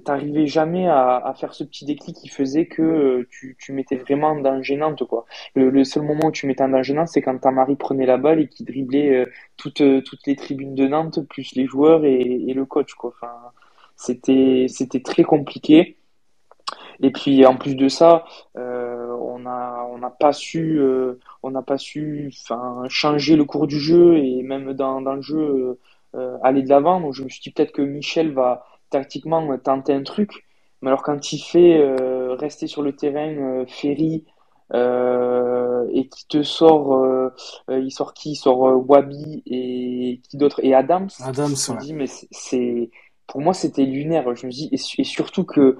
t'arrivais jamais à, à faire ce petit déclic qui faisait que euh, tu, tu mettais vraiment en danger Nantes, quoi. Le, le seul moment où tu mettais en danger Nantes, c'est quand Tamari prenait la balle et qui driblait euh, toutes, euh, toutes les tribunes de Nantes, plus les joueurs et, et le coach, quoi. Enfin, c'était, c'était très compliqué. Et puis en plus de ça, on a on n'a pas su on n'a pas su enfin changer le cours du jeu et même dans, dans le jeu aller de l'avant. Donc je me suis dit peut-être que Michel va tactiquement tenter un truc, mais alors quand il fait euh, rester sur le terrain euh, Ferry euh, et qui te sort euh, euh, il sort qui? Il sort euh, Wabi et qui d'autre? Et Adams. Adams, Je me ouais. dis mais c'est pour moi c'était lunaire. Je me dis et surtout que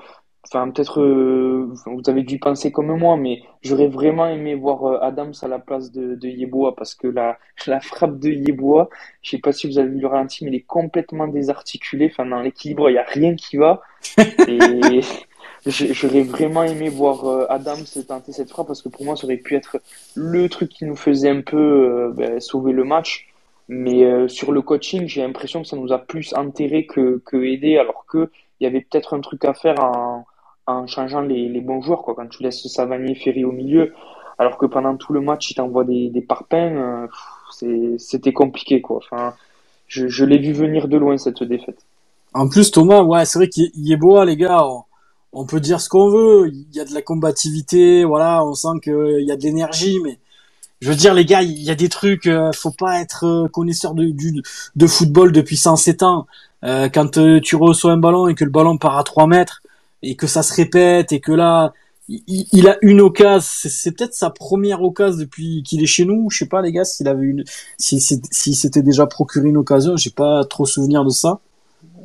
Enfin, peut-être euh, vous avez dû penser comme moi, mais j'aurais vraiment aimé voir euh, Adams à la place de, de Yeboah parce que la, la frappe de Yeboah, je sais pas si vous avez vu le ralenti, mais il est complètement désarticulé. Enfin, dans l'équilibre, il y a rien qui va. Et j'aurais vraiment aimé voir euh, Adams tenter cette frappe parce que pour moi, ça aurait pu être le truc qui nous faisait un peu euh, ben, sauver le match. Mais euh, sur le coaching, j'ai l'impression que ça nous a plus enterré que, que aidé, alors que il y avait peut-être un truc à faire en, en changeant les, les bons joueurs, quoi. Quand tu laisses Savanier, Ferry au milieu, alors que pendant tout le match, il t'envoie des, des parpaings, euh, c'était compliqué, quoi. Enfin, je, je l'ai vu venir de loin, cette défaite. En plus, Thomas, ouais, c'est vrai qu'il il est beau, les gars. On, peut dire ce qu'on veut. Il y a de la combativité, voilà. On sent qu'il y a de l'énergie, mais je veux dire, les gars, il y a des trucs. euh, faut pas être euh, connaisseur de, du, de football depuis 107 ans. Euh, quand euh, tu reçois un ballon et que le ballon part à 3 mètres et que ça se répète et que là, il, a une occasion. C'est peut-être sa première occasion depuis qu'il est chez nous. Je sais pas, les gars, s'il avait une, si s'était déjà procuré une occasion. J'ai pas trop souvenir de ça.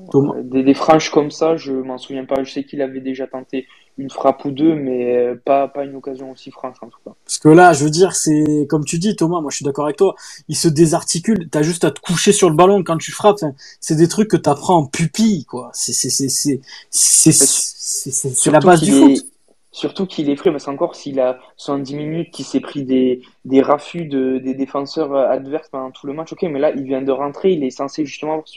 Thomas. Euh, Des, des franches comme ça, je m'en souviens pas. Je sais qu'il avait déjà tenté une frappe ou deux, mais euh, pas, pas une occasion aussi franche, en tout cas. Parce que là, je veux dire, c'est comme tu dis, Thomas. Moi, je suis d'accord avec toi. Il se désarticule. T'as juste à te coucher sur le ballon quand tu frappes. Enfin, c'est des trucs que t'apprends en pupille, quoi. C'est c'est la base du foot. est, surtout qu'il est frais, parce qu'encore s'il a 70 minutes, qu'il s'est pris des, des raffus de, des défenseurs adverses pendant tout le match, ok, mais là, il vient de rentrer, il est censé justement avoir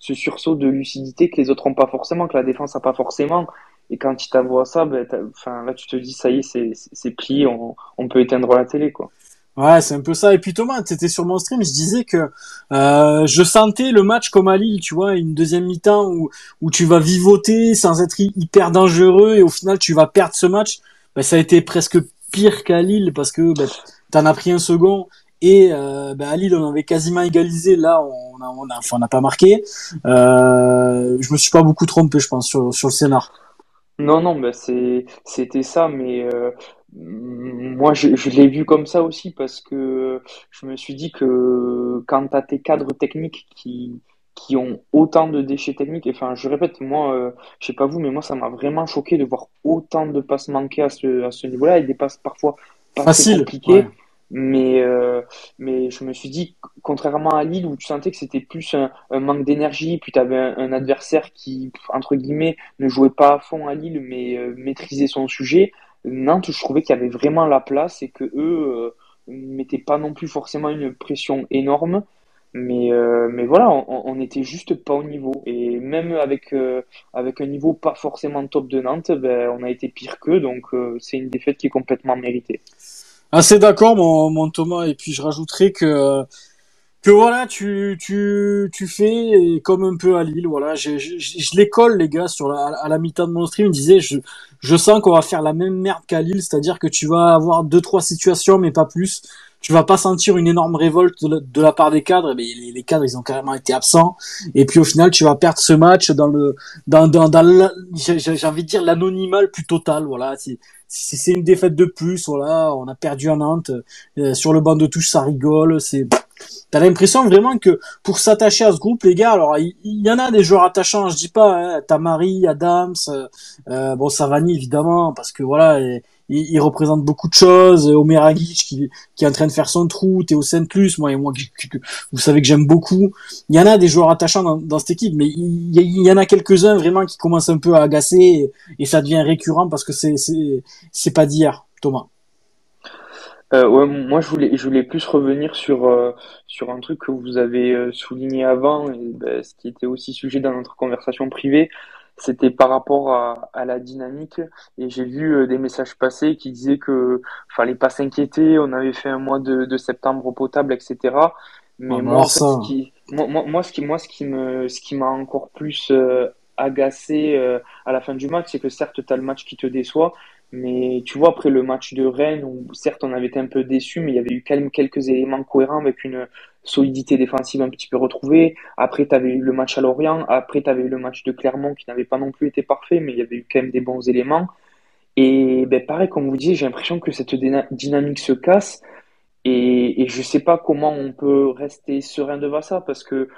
ce, sursaut de lucidité que les autres n'ont pas forcément, que la défense n'a pas forcément. Et quand il t'avoue ça, ben, là, tu te dis, ça y est, c'est plié, on, on peut éteindre la télé, quoi. Ouais, c'est un peu ça. Et puis Thomas, t'étais sur mon stream, je disais que euh, je sentais le match comme à Lille, tu vois, une deuxième mi-temps où, où tu vas vivoter sans être hyper dangereux et au final tu vas perdre ce match. Ben, ça a été presque pire qu'à Lille parce que ben, t'en as pris un second et euh, ben, à Lille on avait quasiment égalisé. Là, on a, on a, enfin, on n'a pas marqué. Euh, je me suis pas beaucoup trompé, je pense, sur, sur le scénar. Non, non, bah c'était ça, mais euh, moi je, je l'ai vu comme ça aussi parce que je me suis dit que quand tu as tes cadres techniques qui, qui ont autant de déchets techniques, et enfin je répète, moi, euh, je sais pas vous, mais moi ça m'a vraiment choqué de voir autant de passes manquées à ce, à ce niveau-là et des passes parfois pas Facile. compliquées. Ouais. Mais, euh, mais je me suis dit, contrairement à Lille, où tu sentais que c'était plus un, manque d'énergie, puis tu avais un, adversaire qui, entre guillemets, ne jouait pas à fond à Lille, mais euh, maîtrisait son sujet, Nantes, je trouvais qu'il y avait vraiment la place et que eux euh, mettaient pas non plus forcément une pression énorme. Mais, euh, mais voilà, on, on était juste pas au niveau. Et même avec, euh, avec un niveau pas forcément top de Nantes, ben, on a été pire qu'eux, donc c'est une défaite qui est complètement méritée. Assez d'accord, mon, mon Thomas. Et puis je rajouterais que que voilà, tu tu tu fais comme un peu à Lille. Voilà, je, je, je les colle les gars sur la à la mi-temps de mon stream. Je disais, je je sens qu'on va faire la même merde qu'à Lille, c'est-à-dire que tu vas avoir deux trois situations, mais pas plus. Tu vas pas sentir une énorme révolte de la, part des cadres, mais les, les cadres ils ont carrément été absents. Et puis au final, tu vas perdre ce match dans le dans dans, dans j'ai envie de dire l'anonymat plus total. Voilà, c'est une défaite de plus, voilà, on a perdu à Nantes. Euh, sur le banc de touche, ça rigole. C'est T'as l'impression vraiment que pour s'attacher à ce groupe, les gars, alors il y, en a des joueurs attachants, je dis pas, hein, t'as Adams, euh, euh, bon Savani évidemment, parce que voilà, il, il représente beaucoup de choses, Omer Agic qui, qui est en train de faire son trou, Théo Saint-Plus, moi et moi, vous savez que j'aime beaucoup. Il y en a des joueurs attachants dans, dans cette équipe, mais il y, en a quelques-uns vraiment qui commencent un peu à agacer et, ça devient récurrent parce que c'est c'est pas d'hier, Thomas. Euh, ouais, moi, je voulais, je voulais plus revenir sur, euh, sur un truc que vous avez euh, souligné avant, et ben, ce qui était aussi sujet dans notre conversation privée, c'était par rapport à, à la dynamique. Et j'ai vu euh, des messages passer qui disaient que fallait pas s'inquiéter, on avait fait un mois de, de septembre au potable, etc. Ah, Mais bah moi, en fait, ce qui, moi, moi, moi, ce qui, moi, ce qui me, ce qui m'a encore plus euh, agacé euh, à la fin du match, c'est que certes, tu as le match qui te déçoit, mais tu vois, après le match de Rennes, où certes, on avait été un peu déçus, mais il y avait eu quand même quelques éléments cohérents avec une solidité défensive un petit peu retrouvée. Après, tu avais eu le match à Lorient. Après, tu avais eu le match de Clermont qui n'avait pas non plus été parfait, mais il y avait eu quand même des bons éléments. Et ben, pareil, comme vous disiez, j'ai l'impression que cette dyna- dynamique se casse. Et, je sais pas comment on peut rester serein devant ça parce que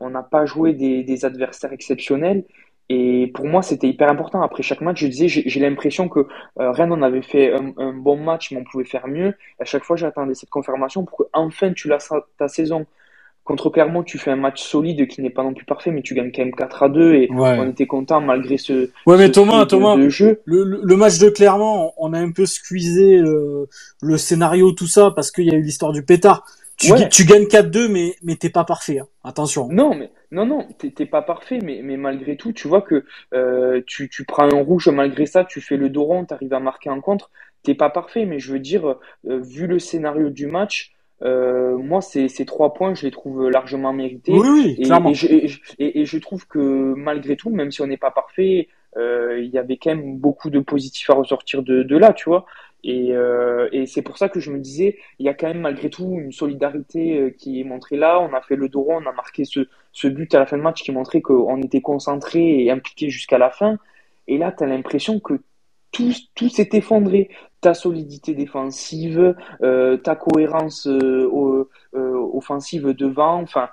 on n'a pas joué des adversaires exceptionnels. Et pour moi, c'était hyper important. Après chaque match, je disais, j'ai l'impression que euh, Rennes, on avait fait un, un bon match, mais on pouvait faire mieux. À chaque fois, j'attendais cette confirmation pour que enfin tu lances ta saison. Contre Clermont, tu fais un match solide qui n'est pas non plus parfait, mais tu gagnes quand même 4 à 2 et Ouais. on était content malgré ce, Ouais, mais ce Thomas, de, Thomas, de jeu. le, le, le match de Clermont, on a un peu squeezé le, le scénario, tout ça, parce qu'il y a eu l'histoire du pétard. Tu, Ouais. tu gagnes 4-2, mais, mais t'es pas parfait. hein. Attention. Non, mais non, non, t'es pas parfait, mais, mais malgré tout, tu vois que euh, tu, tu prends un rouge, malgré ça, tu fais le dos rond, t'arrives à marquer un contre. T'es pas parfait, mais je veux dire, euh, vu le scénario du match, euh, moi, ces, ces trois points, je les trouve largement mérités. Oui, oui, Et, clairement. et, je, et, je- et- et je trouve que malgré tout, même si on n'est pas parfait, euh, il y avait quand même beaucoup de positifs à ressortir de, de là, tu vois. Et, euh, et c'est pour ça que je me disais, il y a quand même malgré tout une solidarité euh, qui est montrée là. On a fait le dos on a marqué ce, ce but à la fin de match qui montrait qu'on était concentré et impliqué jusqu'à la fin. Et là, tu as l'impression que tout, tout s'est effondré. Ta solidité défensive, euh, ta cohérence offensive devant, enfin,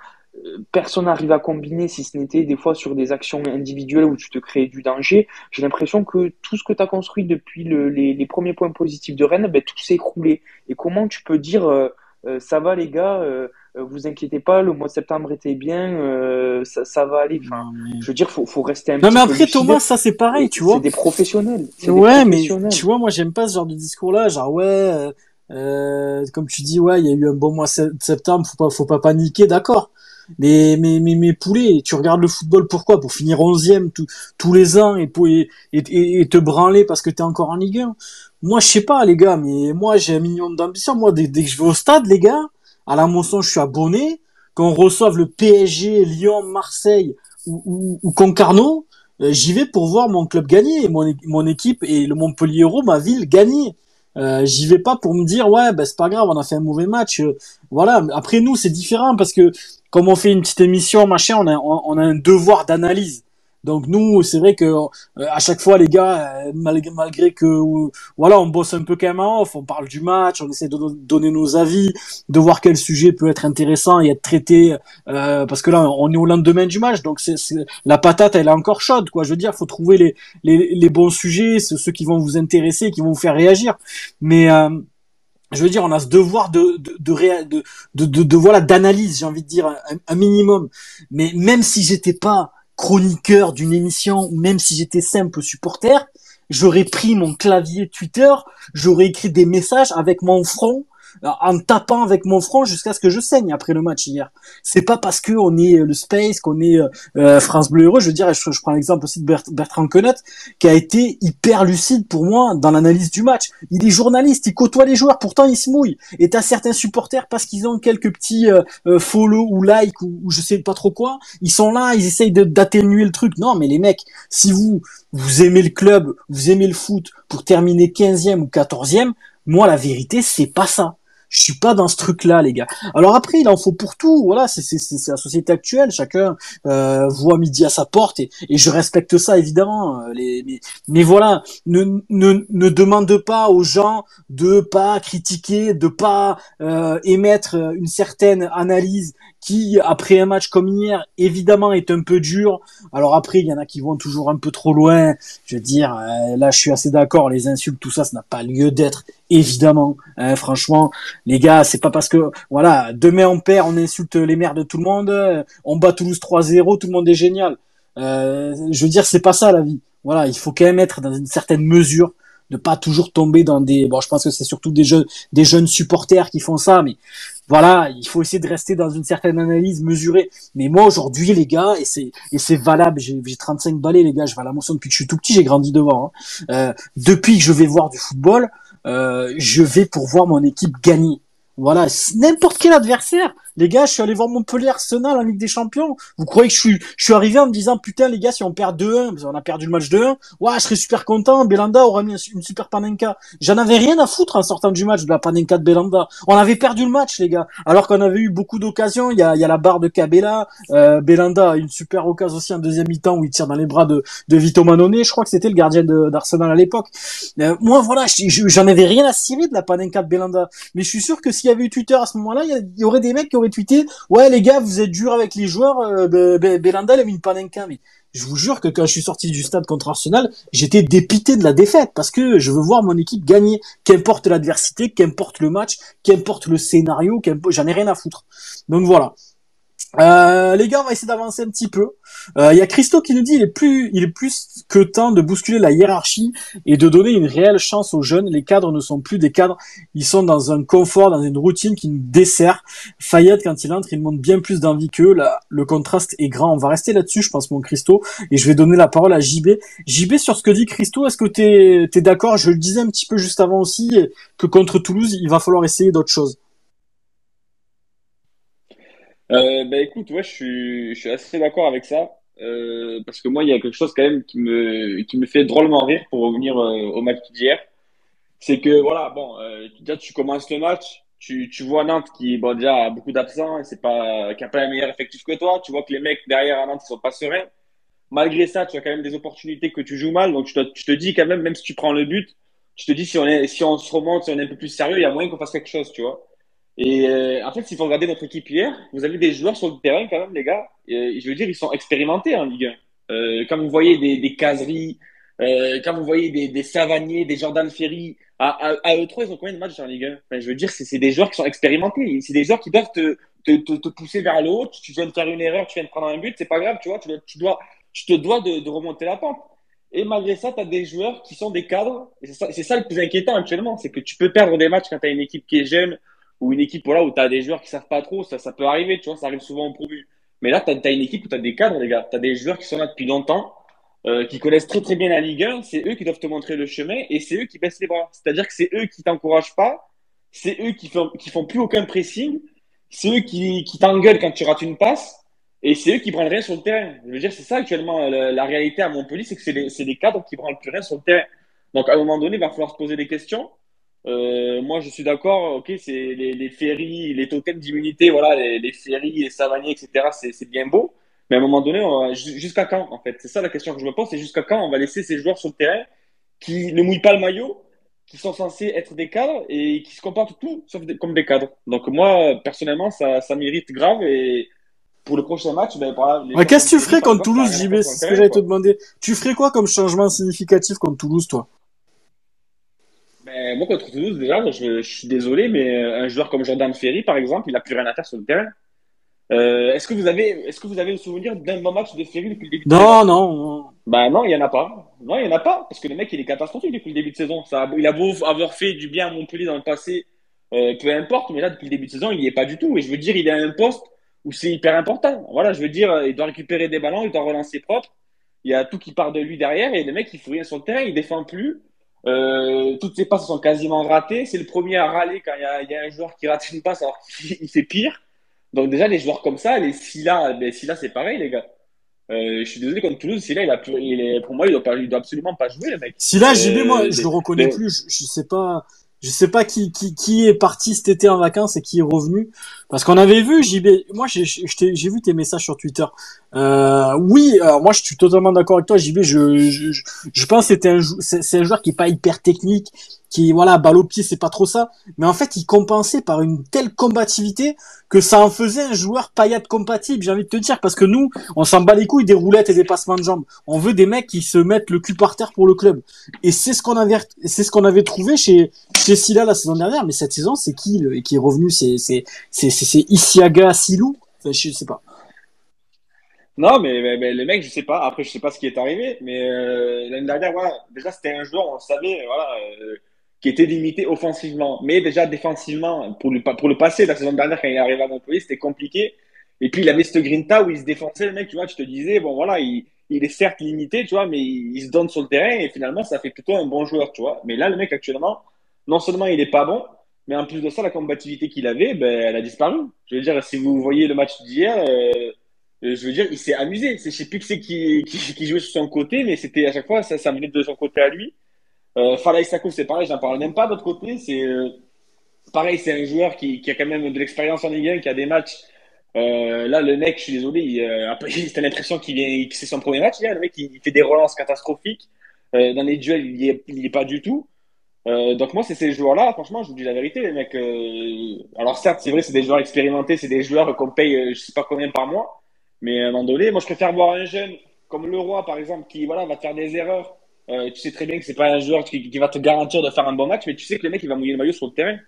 personne n'arrive à combiner si ce n'était des fois sur des actions individuelles où tu te crées du danger. J'ai l'impression que tout ce que tu as construit depuis le- les, les premiers points positifs de Rennes, ben, tout s'est écroulé. Et comment tu peux dire euh, euh, ça va les gars, euh, euh, vous inquiétez pas, le mois de septembre était bien, euh, ça, ça va aller. Enfin, je veux dire, faut, faut rester un non, petit mais après. Thomas, ça c'est pareil, tu vois. C'est des professionnels. Des Ouais, mais tu vois, moi j'aime pas ce genre de discours-là, genre ouais, comme tu dis, ouais, il y a eu un bon mois de septembre, faut pas, faut pas paniquer, d'accord. Mais mais mais mais poulet, tu regardes le football pourquoi? Pour finir onzième tous les ans et, pour, et, et, te branler parce que t'es encore en Ligue 1. Moi, je sais pas, les gars, mais moi j'ai un minimum d'ambition. Moi, dès, que je vais au stade, les gars, à la moisson, je suis abonné. Quand on reçoit le PSG, Lyon, Marseille ou, ou, ou Concarneau, euh, j'y vais pour voir mon club gagner, mon, mon équipe et le Montpellier ma ville, gagner. Euh, j'y vais pas pour me dire ouais ben c'est pas grave on a fait un mauvais match euh, voilà après nous c'est différent parce que comme on fait une petite émission machin on a on a un devoir d'analyse donc nous, c'est vrai que euh, à chaque fois, les gars, euh, malgré, malgré que voilà, on bosse un peu quand même off, on parle du match, on essaie de donner nos avis, de voir quel sujet peut être intéressant et être traité, euh, parce que là, on est au lendemain du match, donc c'est la patate, elle est encore chaude, quoi. Je veux dire, faut trouver les, les, les bons sujets, ceux qui vont vous intéresser, qui vont vous faire réagir. Mais je veux dire, on a ce devoir de de de, voilà d'analyse, j'ai envie de dire un, minimum. Mais même si j'étais pas chroniqueur d'une émission, même si j'étais simple supporter, j'aurais pris mon clavier Twitter, j'aurais écrit des messages avec mon front en tapant avec mon front jusqu'à ce que je saigne après le match hier. C'est pas parce que on est euh, le Space, qu'on est euh, euh, France Bleu Heureux, je veux dire, je, prends l'exemple aussi de Bertrand Quenet, qui a été hyper lucide pour moi dans l'analyse du match. Il est journaliste, il côtoie les joueurs, pourtant il se mouille. Et t'as certains supporters parce qu'ils ont quelques petits follow ou like ou, ou, je sais pas trop quoi, ils sont là, ils essayent d'atténuer le truc. Non, mais les mecs, si vous vous aimez le club, vous aimez le foot pour terminer 15e ou 14e, moi la vérité c'est pas ça. Je suis pas dans ce truc-là, les gars. Alors après, il en faut pour tout. Voilà, c'est la société actuelle. Chacun euh, voit midi à sa porte et, je respecte ça évidemment. Euh, mais, voilà, ne, ne ne demande pas aux gens de pas critiquer, de pas euh, émettre une certaine analyse qui, après un match comme hier, évidemment est un peu dur. Alors après, il y en a qui vont toujours un peu trop loin. Je veux dire, euh, là, je suis assez d'accord. Les insultes, tout ça, ça n'a pas lieu d'être, évidemment. Hein, franchement, les gars, c'est pas parce que, voilà, demain on perd, on insulte les maires de tout le monde, on bat Toulouse 3-0, tout le monde est génial. Euh, je veux dire, c'est pas ça la vie. Voilà, il faut quand même être dans une certaine mesure de pas toujours tomber dans des bon je pense que c'est surtout des jeunes des jeunes supporters qui font ça mais voilà, il faut essayer de rester dans une certaine analyse mesurée. Mais moi aujourd'hui, les gars, et c'est et c'est valable. J'ai 35 balais, les gars. Je vais à la motion depuis que je suis tout petit. J'ai grandi devant. Hein. Euh, depuis que je vais voir du football, euh, je vais pour voir mon équipe gagner. Voilà, n'importe quel adversaire. Les gars, je suis allé voir Montpellier Arsenal en Ligue des Champions. Vous croyez que je suis, arrivé en me disant, putain, les gars, si on perd 2-1, parce a perdu le match 2-1, ouais, je serais super content. Belanda aura mis une super panenka. J'en avais rien à foutre en sortant du match de la panenka de Belanda. On avait perdu le match, les gars. Alors qu'on avait eu beaucoup d'occasions. Il y a, y la barre de Cabella. Euh, Belanda a une super occasion aussi en deuxième mi-temps où il tire dans les bras de, Vito Manone. Je crois que c'était le gardien d'Arsenal à l'époque. Euh, moi, voilà, j'en avais rien à cirer de la panenka de Belanda. Mais je suis sûr que s'il y avait eu Twitter à ce moment-là, il y, aurait des mecs ouais les gars vous êtes dur avec les joueurs euh, Belanda a mis une panenka mais je vous jure que quand je suis sorti du stade contre Arsenal j'étais dépité de la défaite parce que je veux voir mon équipe gagner. Qu'importe l'adversité qu'importe le match qu'importe le scénario j'en ai rien à foutre. Donc voilà euh, les gars, on va essayer d'avancer un petit peu. Il euh, y a Christo qui nous dit il est plus, il est plus que temps de bousculer la hiérarchie et de donner une réelle chance aux jeunes. Les cadres ne sont plus des cadres, ils sont dans un confort, dans une routine qui nous dessert. Fayette, quand il entre, il montre bien plus d'envie qu'eux. Là, le contraste est grand. On va rester là-dessus, je pense, mon Christo, et je vais donner la parole à JB. JB sur ce que dit Christo, est-ce que t'es es, d'accord? Je le disais un petit peu juste avant aussi que contre Toulouse, il va falloir essayer d'autres choses. Euh, bah écoute, ouais, je suis, je suis assez d'accord avec ça. Euh, parce que moi, il y a quelque chose quand même qui me, qui me fait drôlement rire pour revenir euh, au match d'hier. C'est que, voilà, bon, euh, déjà, tu commences le match, tu, tu vois Nantes qui, bon, déjà, a beaucoup d'absents, c'est pas, qui a pas un meilleur effectif que toi. Tu vois que les mecs derrière à Nantes, ils sont pas sereins. Malgré ça, tu as quand même des opportunités que tu joues mal. Donc, tu te, tu te dis quand même, même si tu prends le but, tu te dis si on est, si on se remonte, si on est un peu plus sérieux, il y a moyen qu'on fasse quelque chose, tu vois. Et euh, en fait, s'il faut regarder notre équipe hier, vous avez des joueurs sur le terrain quand même, les gars. Et, je veux dire, ils sont expérimentés en Ligue 1. Euh, quand vous voyez des, des caseries, euh, quand vous voyez des, des Savanier, des Jordan Ferry, à, à, à eux trois, ils ont combien de matchs en Ligue 1 enfin, Je veux dire, c'est des joueurs qui sont expérimentés. C'est des joueurs qui doivent te, pousser vers le haut. Tu viens de faire une erreur, tu viens de prendre un but, c'est pas grave, tu vois. Tu, dois, tu te dois de, remonter la pente. Et malgré ça, tu as des joueurs qui sont des cadres. C'est ça, ça, le plus inquiétant actuellement, c'est que tu peux perdre des matchs quand tu as une équipe qui est jeune ou une équipe voilà, où tu as des joueurs qui savent pas trop, ça, ça peut arriver, tu vois, ça arrive souvent au produit. Mais là, tu as, une équipe où tu as des cadres, les gars. Tu as des joueurs qui sont là depuis longtemps, euh, qui connaissent très très bien la Ligue 1. C'est eux qui doivent te montrer le chemin et c'est eux qui baissent les bras. C'est-à-dire que c'est eux qui t'encouragent pas, c'est eux qui font, qui font plus aucun pressing, c'est eux qui, qui t'engueulent quand tu rates une passe. Et c'est eux qui prennent rien sur le terrain. Je veux dire, c'est ça actuellement la, réalité à Montpellier, c'est que c'est les, les, cadres qui prennent plus rien sur le terrain. Donc à un moment donné, il va falloir se poser des questions. Euh, moi, je suis d'accord. Ok, c'est les, les ferries, les tokens d'immunité, voilà, les, les ferries, les savaniers, etc. C'est bien beau. Mais à un moment donné, jusqu'à quand, en fait? C'est ça la question que je me pose. C'est jusqu'à quand on va laisser ces joueurs sur le terrain qui ne mouillent pas le maillot, qui sont censés être des cadres et qui se comportent tout sauf comme des cadres. Donc moi, personnellement, ça, ça m'irrite grave et pour le prochain match, ben, voilà, Qu'est-ce que tu ferais contre Toulouse, JB C'est ce que j'allais te demander. Tu ferais quoi comme changement significatif contre Toulouse, toi? Ben, Moi, contre Toulouse, déjà, je, suis désolé, mais un joueur comme Jordan Ferry, par exemple, il n'a plus rien à faire sur le terrain. Euh, est-ce que vous avez, est-ce que vous avez le souvenir d'un bon match de Ferry depuis le début de saison? Non, non. Bah non, il y en a pas. Non, il y en a pas, parce que le mec, il est catastrophique depuis le début de saison. Ça, il a beau avoir fait du bien à Montpellier dans le passé, euh, peu importe, mais là, depuis le début de saison, il n'y est pas du tout. Et je veux dire, il a un poste où c'est hyper important. Voilà, je veux dire, il doit récupérer des ballons, il doit relancer propre. Il y a tout qui part de lui derrière et le mec, il fout rien sur le terrain, il défend plus. Euh, toutes ses passes sont quasiment ratées. C'est le premier à râler quand il y, a, il y a un joueur qui rate une passe alors qu'il fait pire. Donc déjà, les joueurs comme ça, les Silla, ben, Silla c'est pareil, les gars. Euh, je suis désolé, comme Toulouse, Silla, il a plus, il est, pour moi, il doit, pas, il doit absolument pas jouer, le mec. Silla, JB, moi, euh, je le reconnais plus. Je, je sais pas, je sais pas qui, qui, qui est parti cet été en vacances et qui est revenu. Parce qu'on avait vu, JB, moi j'ai vu tes messages sur Twitter. Euh, oui, alors moi je suis totalement d'accord avec toi, JB. Je, je, je pense que c'était un, c'est un joueur qui est pas hyper technique, qui voilà balle au pied c'est pas trop ça. Mais en fait il compensait par une telle combativité que ça en faisait un joueur paillade compatible j'ai envie de te dire. Parce que nous on s'en bat les couilles des roulettes et des passements de jambes. On veut des mecs qui se mettent le cul par terre pour le club. Et c'est ce qu'on avait c'est ce qu'on avait trouvé chez chez Silla la saison dernière. Mais cette saison c'est qui le, qui est revenu? C'est c'est c'est c'est Isiaga Silou? Enfin, je sais pas. Non, mais, mais, les mecs, je sais pas. Après, je sais pas ce qui est arrivé, mais euh, l'année dernière, voilà, déjà c'était un joueur, on savait, voilà, euh, qui était limité offensivement. Mais déjà défensivement, pour le, passé, la saison dernière, quand il est arrivé à Montpellier, c'était compliqué. Et puis il avait ce grinta où il se défonçait, le mec, tu vois, tu te disais, bon voilà, il, est certes limité, tu vois, mais il, se donne sur le terrain et finalement, ça fait plutôt un bon joueur, tu vois. Mais là, le mec, actuellement, non seulement il est pas bon, mais en plus de ça, la combativité qu'il avait, ben, elle a disparu. Je veux dire, si vous voyez le match d'hier, euh, je veux dire, il s'est amusé. Je sais plus c'est qui, jouait sur son côté, mais c'était à chaque fois, ça, ça venait de son côté à lui. Euh, Fala c'est pareil, j'en parle même pas. D'autre côté, c'est euh, pareil, c'est un joueur qui, a quand même de l'expérience en Ligue 1, qui a des matchs. Euh, là, le mec, je suis désolé, il, euh, c'était l'impression qu'il vient, que c'est son premier match. le mec, il, fait des relances catastrophiques. Euh, dans les duels, il y est, pas du tout. Euh, donc moi, c'est ces joueurs-là, franchement, je vous dis la vérité, les mecs. alors certes, c'est vrai, c'est des joueurs expérimentés, c'est des joueurs qu'on paye, je sais pas combien par mois. Mais à un moment donné, moi, je préfère voir un jeune comme le roi, par exemple, qui voilà va faire des erreurs euh, tu sais très bien que c'est pas un joueur qui, qui, va te garantir de faire un bon match, mais tu sais que le mec il va mouiller le maillot sur le terrain.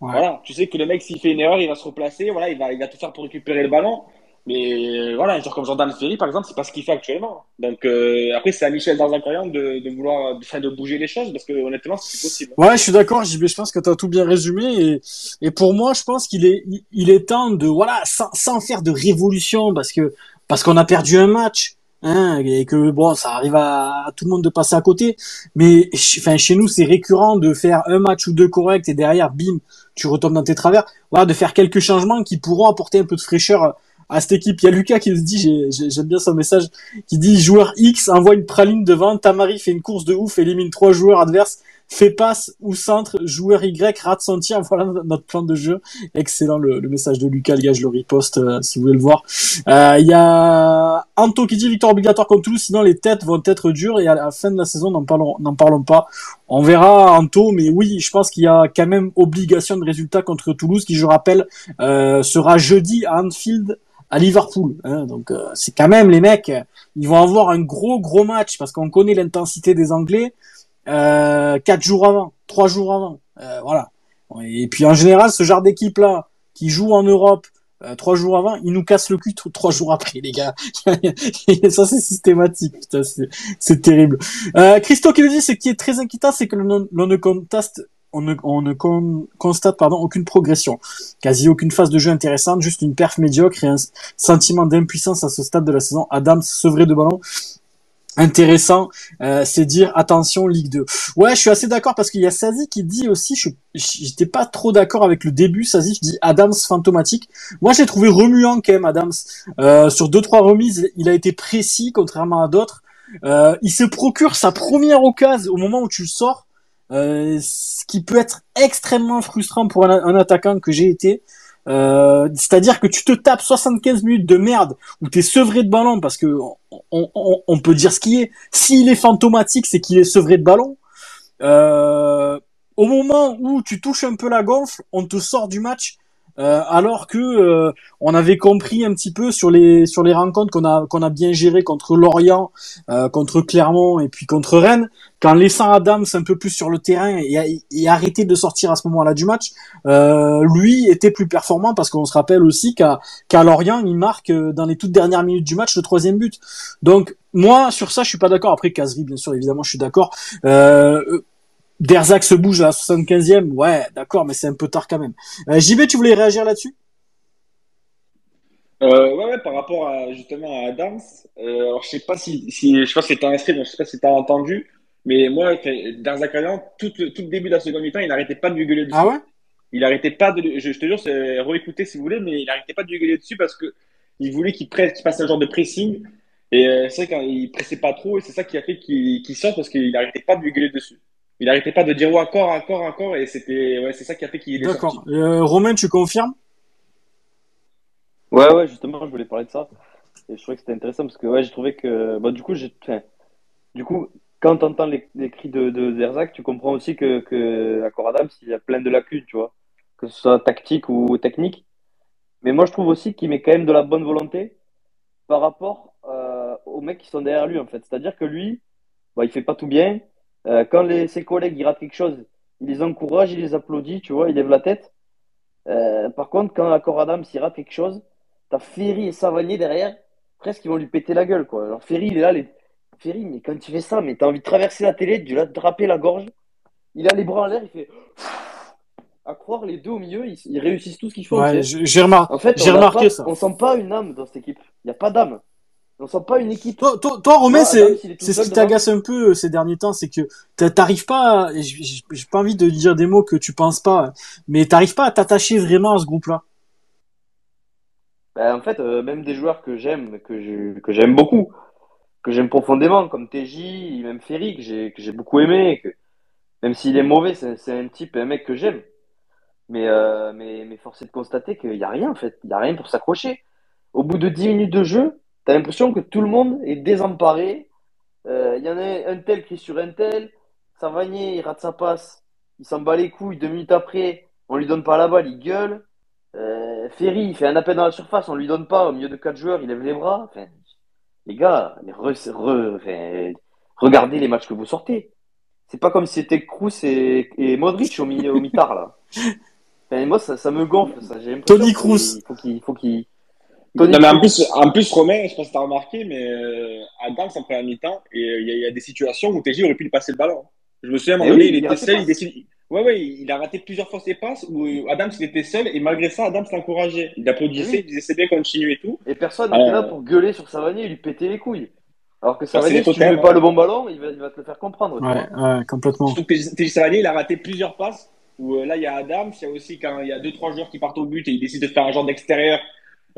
Voilà, tu sais que le mec s'il fait une erreur, il va se replacer, voilà, il va, il va tout faire pour récupérer le ballon. Mais euh, voilà, un joueur comme Jordan Ferry, par exemple, c'est pas ce qu'il fait actuellement. Donc euh, après, c'est à Michel dans de, de vouloir, de, de bouger les choses, parce que honnêtement, c'est possible. Ouais, je suis d'accord, je pense que tu as tout bien résumé. Et, et pour moi, je pense qu'il est, il est temps de, voilà, sans, sans faire de révolution, parce que parce qu'on a perdu un match hein, et que bon, ça arrive à, tout le monde de passer à côté. Mais enfin, chez nous, c'est récurrent de faire un match ou deux corrects et derrière, bim, tu retombes dans tes travers. Voilà, de faire quelques changements qui pourront apporter un peu de fraîcheur à cette équipe. Il y a Lucas qui se dit, j'aime bien son message, qui dit joueur X envoie une praline devant, Tamari fait une course de ouf, élimine trois joueurs adverses fait passe ou centre, joueur Y rate son tir. Voilà notre plan de jeu. Excellent le, message de Lucas, les gars, je le riposte euh, si vous voulez le voir. Euh, il y a Anto qui dit victoire obligatoire contre Toulouse, sinon les têtes vont être dures et à la fin de la saison, n'en parlons, parlons pas. On verra Anto, mais oui, je pense qu'il y a quand même obligation de résultat contre Toulouse, qui je rappelle euh, sera jeudi à Anfield à Liverpool. Hein, donc c'est quand même les mecs, ils vont avoir un gros gros match parce qu'on connaît l'intensité des Anglais euh, quatre jours avant, trois jours avant, euh, voilà. Et puis en général, ce genre d'équipe là qui joue en Europe euh, trois jours avant, ils nous cassent le cul trois jours après, les gars. ça c'est systématique, putain, c'est terrible. Euh, Christo qui le dit, ce qui est très inquiétant, c'est que l'on ne conteste on ne, on ne constate pardon, aucune progression. Quasi aucune phase de jeu intéressante, juste une perf médiocre et un sentiment d'impuissance à ce stade de la saison. Adams sevré de ballon, intéressant, euh, c'est dire attention Ligue 2. Ouais, je suis assez d'accord parce qu'il y a Sazi qui dit aussi, je j'étais pas trop d'accord avec le début. Sazi dit Adams fantomatique. Moi, j'ai trouvé remuant quand même Adams euh, sur deux trois remises. Il a été précis contrairement à d'autres. Euh, il se procure sa première occasion au moment où tu le sors, euh, ce qui peut être extrêmement frustrant pour un, un attaquant que j'ai été. Euh, c'est-à-dire que tu te tapes 75 minutes de merde où t'es sevré de ballon parce que on, peut dire ce qui est. S'il est fantomatique, c'est qu'il est sevré de ballon. Euh, au moment où tu touches un peu la gonfle, on te sort du match euh, alors que euh, on avait compris un petit peu sur les sur les rencontres qu'on a qu'on a bien géré contre Lorient, euh, contre Clermont et puis contre Rennes, qu'en laissant Adams un peu plus sur le terrain et, et arrêter de sortir à ce moment-là du match, lui était plus performant parce qu'on se rappelle aussi qu'à qu'à Lorient il marque dans les toutes dernières minutes du match le troisième but. Donc moi sur ça je suis pas d'accord. Après Casery bien sûr évidemment je suis d'accord. Euh, Derzac se bouge à la 75e, ouais, d'accord, mais c'est un peu tard quand même. Euh, JB, tu voulais réagir là-dessus? Euh, ouais, ouais, par rapport à justement à Adams, euh, alors je sais pas si, si je pense que un inscrit, donc je sais pas si t'as entendu, mais moi, Derzac tout, tout le début de la seconde mi-temps, il n'arrêtait pas de lui gueuler dessus. Ah ouais? Il arrêtait pas de, je, te jure, c'est réécouter si vous voulez, mais il n'arrêtait pas de lui gueuler dessus parce que il voulait qu'il passe un genre de pressing. Et euh, c'est vrai qu'il pressait pas trop, et c'est ça qui a fait qu'il qu sort parce qu'il n'arrêtait pas de lui gueuler dessus il n'arrêtait pas de dire encore, encore, encore, et c'était, ouais, c'est ça qui a fait qu'il est D'accord. Euh, Romain, tu confirmes? Ouais, ouais, justement, je voulais parler de ça. Et je trouvais que c'était intéressant parce que, ouais, j'ai trouvé que, bah, du coup, j'ai, du coup, quand tu entends les, cris de, de Zerzac, tu comprends aussi que, que à Adams, il y a plein de lacunes, tu vois, que ce soit tactique ou technique. Mais moi, je trouve aussi qu'il met quand même de la bonne volonté par rapport euh, aux mecs qui sont derrière lui, en fait. C'est-à-dire que lui, bah, il fait pas tout bien, euh, quand les, ses collègues ils ratent quelque chose, il les encourage, il les applaudit, tu vois, il lève la tête. Euh, par contre, quand Accord Adam s'il rate quelque chose, t'as Ferry et Savanier derrière, presque ils vont lui péter la gueule, quoi. Alors Ferry, il est là, les... Ferry, mais quand tu fais ça, mais t'as envie de traverser la télé, de l'attraper la gorge. Il a les bras en l'air, il fait. À croire, les deux au milieu, ils, réussissent tout ce qu'ils font. Ouais, j'ai en fait, remarqué ça. On sent pas une âme dans cette équipe. Il n'y a pas d'âme. On sent pas une équipe. Toi, toi, toi Romain, c'est c'est ce qui t'agace un peu euh, ces derniers temps, c'est que t'arrives pas. J'ai pas envie de dire des mots que tu penses pas, mais t'arrives pas à t'attacher vraiment à ce groupe-là. Ben, en fait, euh, même des joueurs que j'aime, que que j'aime beaucoup, que j'aime profondément, comme TJ, même Ferry, que j'ai que j'ai beaucoup aimé, que même s'il est mauvais, c'est un type, un mec que j'aime. Mais, euh, mais mais force est de constater qu'il y a rien en fait, il y a rien pour s'accrocher. Au bout de 10 minutes de jeu, T'as l'impression que tout le monde est désemparé. Il euh, y en a un tel qui est sur un tel. Savanier, il rate sa passe. Il s'en bat les couilles. Deux minutes après, on lui donne pas la balle, il gueule. Euh, Ferry, il fait un appel dans la surface, on lui donne pas. Au milieu de quatre joueurs, il lève les bras. Enfin, les gars, regardez les matchs que vous sortez. C'est pas comme si c'était Kroos et, et Modric au, mi au mitard là. Enfin, moi, ça, ça me gonfle. Ça. Tony Kroos. Il faut qu'il non, mais en plus, en plus, Romain, je sais pas si t'as remarqué, mais euh, à Gans, en première mi-temps, et euh, il y, y, a des situations où TJ aurait pu lui passer le ballon. Je me souviens, à un moment donné, il, était seul, il décide. Ouais, ouais, il a raté plusieurs fois ses passes où Adams il était seul et malgré ça, Adams l'encourageait. Il applaudissait, il disait c'est bien, continue et tout. Et personne n'était là euh, pour gueuler sur Savanier et lui péter les couilles. Alors que Savanier, si tu ne mets pas le bon ballon, il va, il va te le faire comprendre. Ouais, ouais, complètement. Surtout que TJ Savanier, il a raté plusieurs passes où là, il y a Adams, il y a aussi quand il y a deux, trois joueurs qui partent au but et il décide de faire un genre d'extérieur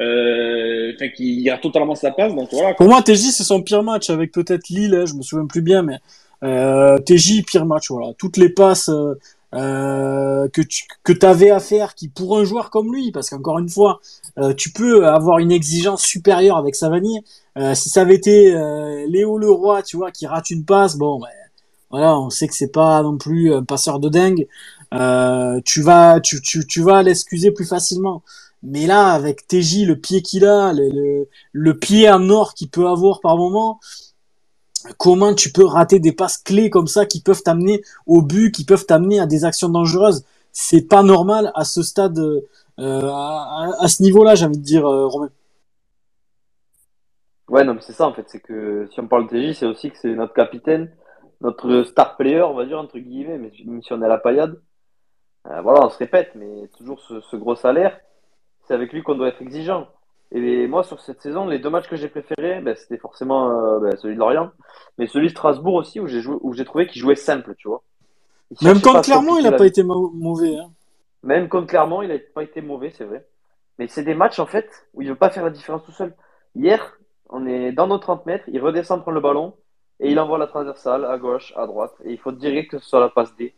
euh, qui a totalement sa place. Donc voilà. Pour moi, TJ c'est son pire match avec peut-être Lille, hein, je me souviens plus bien, mais euh, TJ pire match. Voilà, toutes les passes euh, euh que tu que t'avais à faire, qui pour un joueur comme lui, parce qu'encore une fois, euh, tu peux avoir une exigence supérieure avec Savanier. Euh, si ça avait été Léo Leroy, tu vois, qui rate une passe, bon, ben, voilà, on sait que c'est pas non plus un passeur de dingue. tu vas, tu, tu, tu vas l'excuser plus facilement. Mais là, avec TJ, le pied qu'il a, le, pied en or qu'il peut avoir par moment, comment tu peux rater des passes clés comme ça qui peuvent t'amener au but, qui peuvent t'amener à des actions dangereuses? C'est pas normal à ce stade, euh, à, ce niveau-là, j'ai envie de dire, euh, Romain. Ouais, non, mais c'est ça en fait, c'est que si on parle de TJ, c'est aussi que c'est notre capitaine, notre star player, on va dire entre guillemets, mais même si on est à la paillade. Euh, voilà, on se répète, mais toujours ce gros salaire, c'est avec lui qu'on doit être exigeant. Et moi, sur cette saison, les deux matchs que j'ai préférés, ben, c'était forcément euh, ben, celui de Lorient, mais celui de Strasbourg aussi, où j'ai joué, où j'ai trouvé qu'il jouait simple, tu vois. Il Même à Clermont, il compliquer a la pas été mau- mauvais. Hein. Même contre Clermont, il n'a pas été mauvais, c'est vrai. Mais c'est des matchs, en fait, où il ne veut pas faire la différence tout seul. Hier, on est dans nos 30 mètres, il redescend prendre le ballon, et il envoie la transversale à gauche, à droite, et il faut direct que ce soit la passe D.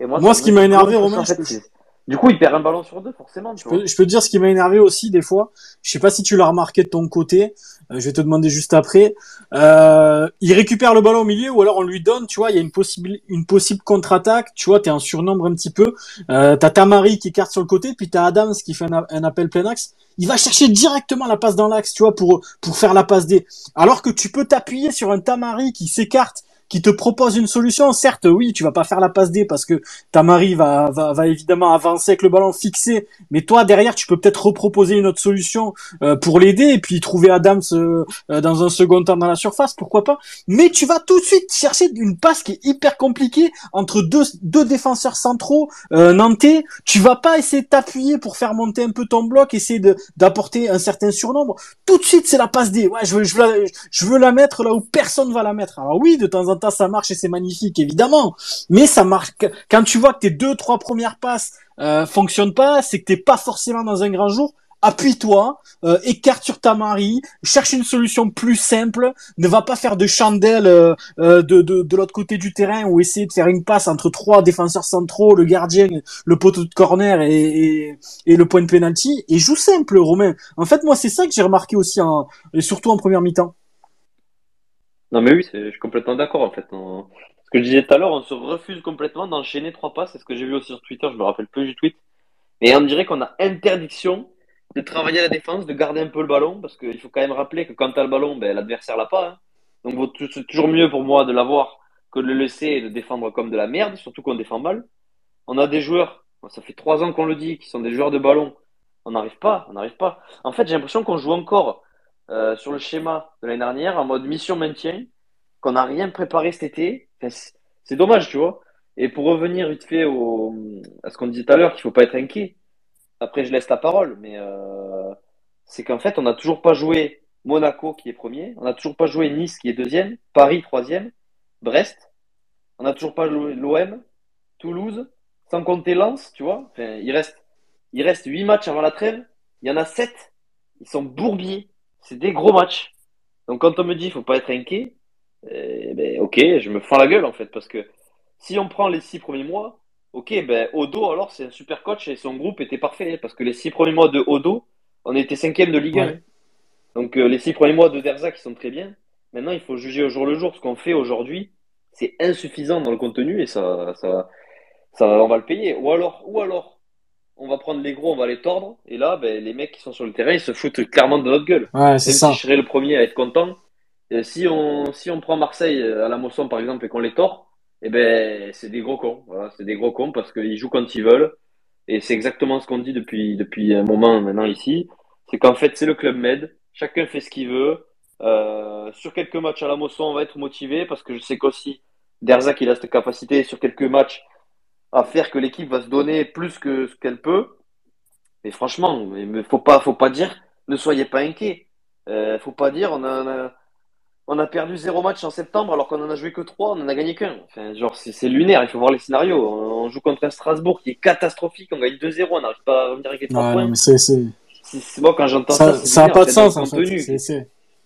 Et Moi, ce qui m'a énervé, Romain, en fait, je- c'est- Du coup, il perd un ballon sur deux, forcément. Tu Je vois. peux, je peux te dire ce qui m'a énervé aussi des fois. Je sais pas si tu l'as remarqué de ton côté. euh, je vais te demander juste après. Euh, il récupère le ballon au milieu ou alors on lui donne. Tu vois, il y a une possible une possible contre-attaque. Tu vois, t'es en surnombre un petit peu. Euh, t'as Tamari qui écarte sur le côté, puis t'as Adams qui fait un, un appel plein axe. Il va chercher directement la passe dans l'axe, tu vois, pour pour faire la passe D. Alors que tu peux t'appuyer sur un Tamari qui s'écarte, qui te propose une solution. Certes, oui, tu vas pas faire la passe D parce que Tamari va, va, va évidemment avancer avec le ballon fixé, mais toi derrière tu peux peut-être reproposer une autre solution euh, pour l'aider et puis trouver Adams euh, euh, dans un second temps dans la surface, pourquoi pas? Mais tu vas tout de suite chercher une passe qui est hyper compliquée entre deux, deux défenseurs centraux euh, nantais. Tu vas pas essayer de t'appuyer pour faire monter un peu ton bloc, essayer d'apporter un certain surnombre. Tout de suite c'est la passe D. Ouais, je veux, je veux, la, je veux la mettre là où personne va la mettre. Alors oui, de temps en temps ça marche et c'est magnifique évidemment, mais ça marche quand tu vois que tes deux trois premières passes euh, fonctionnent pas, c'est que t'es pas forcément dans un grand jour. Appuie-toi, euh, écarte sur ta mari, cherche une solution plus simple. Ne va pas faire de chandelle euh, euh, de, de, l'autre côté du terrain ou essayer de faire une passe entre trois défenseurs centraux, le gardien, le poteau de corner et, et, et le point de penalty. Et joue simple, Romain. En fait, moi, c'est ça que j'ai remarqué aussi, et surtout en première mi-temps. Non, mais oui, je suis complètement d'accord en fait. Ce que je disais tout à l'heure, on se refuse complètement d'enchaîner trois passes. C'est ce que j'ai vu aussi sur Twitter, je me rappelle plus du tweet. Et on dirait qu'on a interdiction de travailler la défense, de garder un peu le ballon, parce qu'il faut quand même rappeler que quand tu as le ballon, ben, l'adversaire l'a pas. hein. Donc c'est toujours mieux pour moi de l'avoir que de le laisser et de défendre comme de la merde, surtout qu'on défend mal. On a des joueurs, ça fait trois ans qu'on le dit, qui sont des joueurs de ballon. On n'arrive pas, on n'arrive pas. En fait, j'ai l'impression qu'on joue encore euh, sur le schéma de l'année dernière, en mode mission maintien, qu'on n'a rien préparé cet été. C'est dommage, tu vois. Et pour revenir vite fait à ce qu'on disait tout à l'heure, qu'il faut pas être inquiet. Après, je laisse la parole, mais euh, c'est qu'en fait, on n'a toujours pas joué Monaco qui est premier, on n'a toujours pas joué Nice qui est deuxième, Paris troisième, Brest, on n'a toujours pas joué l'OM, Toulouse, sans compter Lens, tu vois. Enfin, il reste, il reste huit matchs avant la trêve, il y en a sept, ils sont bourbiers, c'est des gros matchs. Donc quand on me dit il faut pas être inquiet, eh ben, ok, je me fends la gueule en fait, parce que si on prend les six premiers mois, ok, ben Odo alors c'est un super coach et son groupe était parfait, parce que les six premiers mois de Odo, on était cinquième de Ligue 1. Ouais. Donc euh, les six premiers mois de Derzac qui sont très bien. Maintenant, il faut juger au jour le jour. Ce qu'on fait aujourd'hui, c'est insuffisant dans le contenu et ça, ça, ça, on va le payer. Ou alors, ou alors, on va prendre les gros, on va les tordre. Et là, ben, les mecs qui sont sur le terrain, ils se foutent clairement de notre gueule. Ouais, c'est ça. si je serais le premier à être content. Et si on, si on prend Marseille euh, à la Mosson, par exemple, et qu'on les tord, eh ben, c'est des gros cons. Voilà, c'est des gros cons parce qu'ils jouent quand ils veulent. Et c'est exactement ce qu'on dit depuis, depuis un moment maintenant ici. C'est qu'en fait, c'est le Club Med. Chacun fait ce qu'il veut. Euh, sur quelques matchs à la Mosson, on va être motivé parce que je sais qu'aussi, Derzac, il a cette capacité sur quelques matchs à faire que l'équipe va se donner plus que ce qu'elle peut. Mais franchement, il faut pas, faut pas dire, ne soyez pas inquiets. Euh, faut pas dire, on a, on a, on a perdu zéro match en septembre alors qu'on en a joué que trois, on en a gagné qu'un. Enfin, genre, c'est lunaire, il faut voir les scénarios. On, on joue contre un Strasbourg qui est catastrophique, on gagne 2-0, on n'arrive pas à revenir avec les trois points. mais c'est, c'est, C'est c'est moi quand j'entends ça, ça, c'est ça a lunaire, pas de sens, en fait.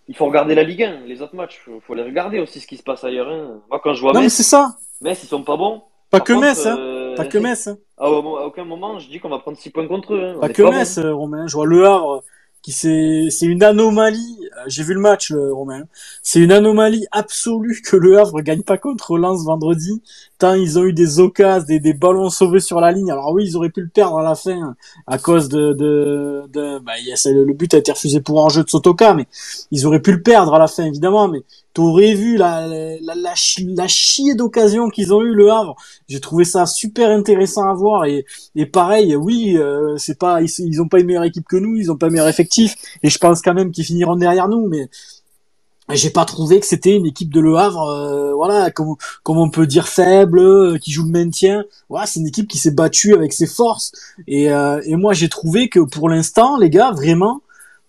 Il faut regarder la Ligue 1, les autres matchs, faut, faut les regarder aussi ce qui se passe ailleurs. hein. Moi, quand je vois Non, mais Metz, c'est ça. Metz, ils sont pas bons. Pas Par que contre, Metz, hein. euh, Pas que Metz, hein. à, au- à aucun moment, je dis qu'on va prendre 6 points contre eux. hein. Pas que pas Metz, euh, Romain. Je vois Le Havre qui c'est c'est une anomalie. Euh, J'ai vu le match, le Romain. C'est une anomalie absolue que Le Havre gagne pas contre Lens vendredi. Tant ils ont eu des occasions, des, des ballons sauvés sur la ligne. Alors oui, ils auraient pu le perdre à la fin à cause de de, de bah, le but a été refusé pour un jeu de Sotoka, mais ils auraient pu le perdre à la fin évidemment. Mais t'aurais vu la la la chier d'occasion qu'ils ont eu Le Havre. J'ai trouvé ça super intéressant à voir et et pareil, oui, euh, c'est pas, ils, ils ont pas une meilleure équipe que nous, ils ont pas un meilleur effectif, et je pense quand même qu'ils finiront derrière nous, mais j'ai pas trouvé que c'était une équipe de Le Havre, euh, voilà, comme, comme on peut dire faible, euh, qui joue le maintien. Voilà, c'est une équipe qui s'est battue avec ses forces. Et, euh, et moi, j'ai trouvé que pour l'instant, les gars, vraiment,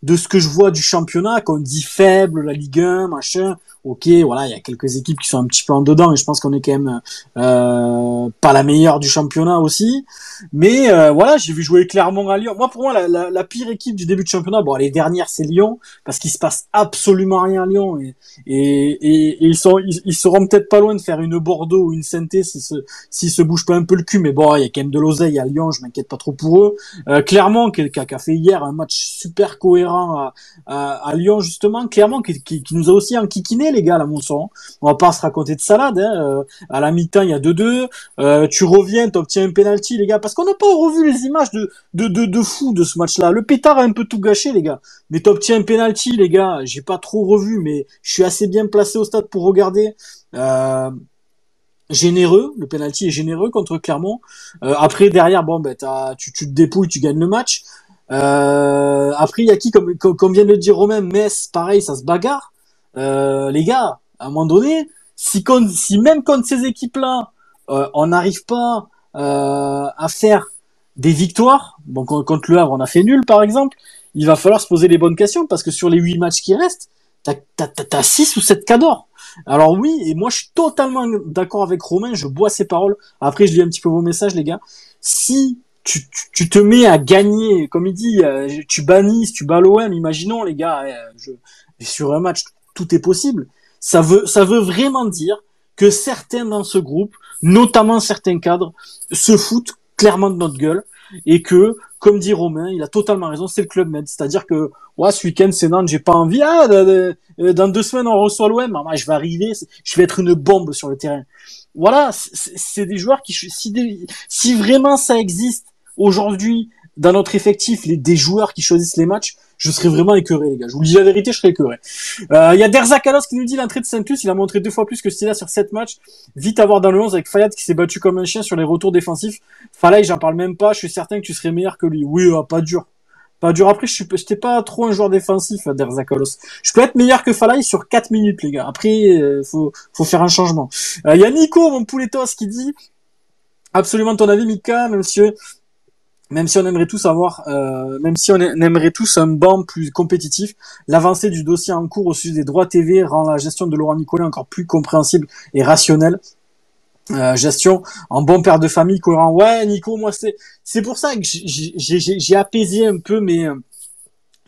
de ce que je vois du championnat, qu'on dit faible, la Ligue 1, machin, ok, voilà, il y a quelques équipes qui sont un petit peu en dedans, et je pense qu'on est quand même euh, pas la meilleure du championnat aussi. Mais euh, voilà, j'ai vu jouer Clermont à Lyon. Moi, pour moi, la, la, la, pire équipe du début de championnat, bon, les dernières, c'est Lyon, parce qu'il se passe absolument rien à Lyon, et, et, et, ils, sont, ils, seront peut-être pas loin de faire une Bordeaux ou une Sainté s'ils se, si se bougent pas un peu le cul, mais bon, il y a quand même de l'oseille à Lyon, je m'inquiète pas trop pour eux. Euh, Clermont, qui, qui, a fait hier un match super cohérent à, à, à Lyon, justement, Clermont, qui, qui, qui nous a aussi enquiquiné les gars, mon son. On va pas se raconter de salade. Hein. Euh, à la mi-temps, il y a 2-2. Euh, tu reviens, t'obtiens un penalty, les gars, parce qu'on n'a pas revu les images de de de, de fou de ce match-là. Le pétard a un peu tout gâché, les gars. Mais t'obtiens un penalty, les gars. J'ai pas trop revu, mais je suis assez bien placé au stade pour regarder. Euh, généreux, le penalty est généreux contre Clermont. après derrière, bon ben tu, tu te dépouilles, tu gagnes le match. après il y a qui comme, comme, vient de le dire Romain, Metz, pareil, ça se bagarre. Euh, les gars, à un moment donné, si, même contre ces équipes-là, euh, on n'arrive pas euh, à faire des victoires, bon contre le Havre on a fait nul par exemple, il va falloir se poser les bonnes questions parce que sur les huit matchs qui restent, t'as as, 6 ou 7 cadors. Alors oui, et moi je suis totalement d'accord avec Romain, je bois ses paroles. Après je lis un petit peu vos messages les gars. Si tu, tu, te mets à gagner, comme il dit, tu bannis, tu bats l'OM, imaginons les gars, je, sur un match tout est possible. Ça veut, ça veut vraiment dire que certains dans ce groupe, notamment certains cadres, se foutent clairement de notre gueule et que, comme dit Romain, il a totalement raison, c'est le club med. C'est-à-dire que, ouais, ce week-end c'est Nantes, j'ai pas envie. Ah, dans deux semaines on reçoit l'OM, ah, je vais arriver, je vais être une bombe sur le terrain. Voilà, c'est des joueurs qui, si, si vraiment ça existe aujourd'hui dans notre effectif, les, des joueurs qui choisissent les matchs, je serais vraiment écœuré, les gars. Je vous dis la vérité, je serais écœuré. Euh, il y a Derzakalos qui nous dit l'entrée de Saint-Luc, il a montré deux fois plus que Stila sur sept matchs. Vite à voir dans le 11 avec Fayad qui s'est battu comme un chien sur les retours défensifs. Falay, j'en parle même pas, je suis certain que tu serais meilleur que lui. Oui, ah, pas dur. Pas dur. Après, je suis, j'étais pas trop un joueur défensif, Derzakalos. Je peux être meilleur que Falay sur 4 minutes, les gars. Après, euh, faut, faut faire un changement. Il euh, y a Nico, mon pouletos, qui dit absolument ton avis, Mika, monsieur même si on aimerait tous avoir, euh, même si on aimerait tous un banc plus compétitif, l'avancée du dossier en cours au sujet des droits TV rend la gestion de Laurent Nicolet encore plus compréhensible et rationnelle. Euh, gestion en bon père de famille courant. Ouais, Nico, moi c'est c'est pour ça que j'ai apaisé un peu mes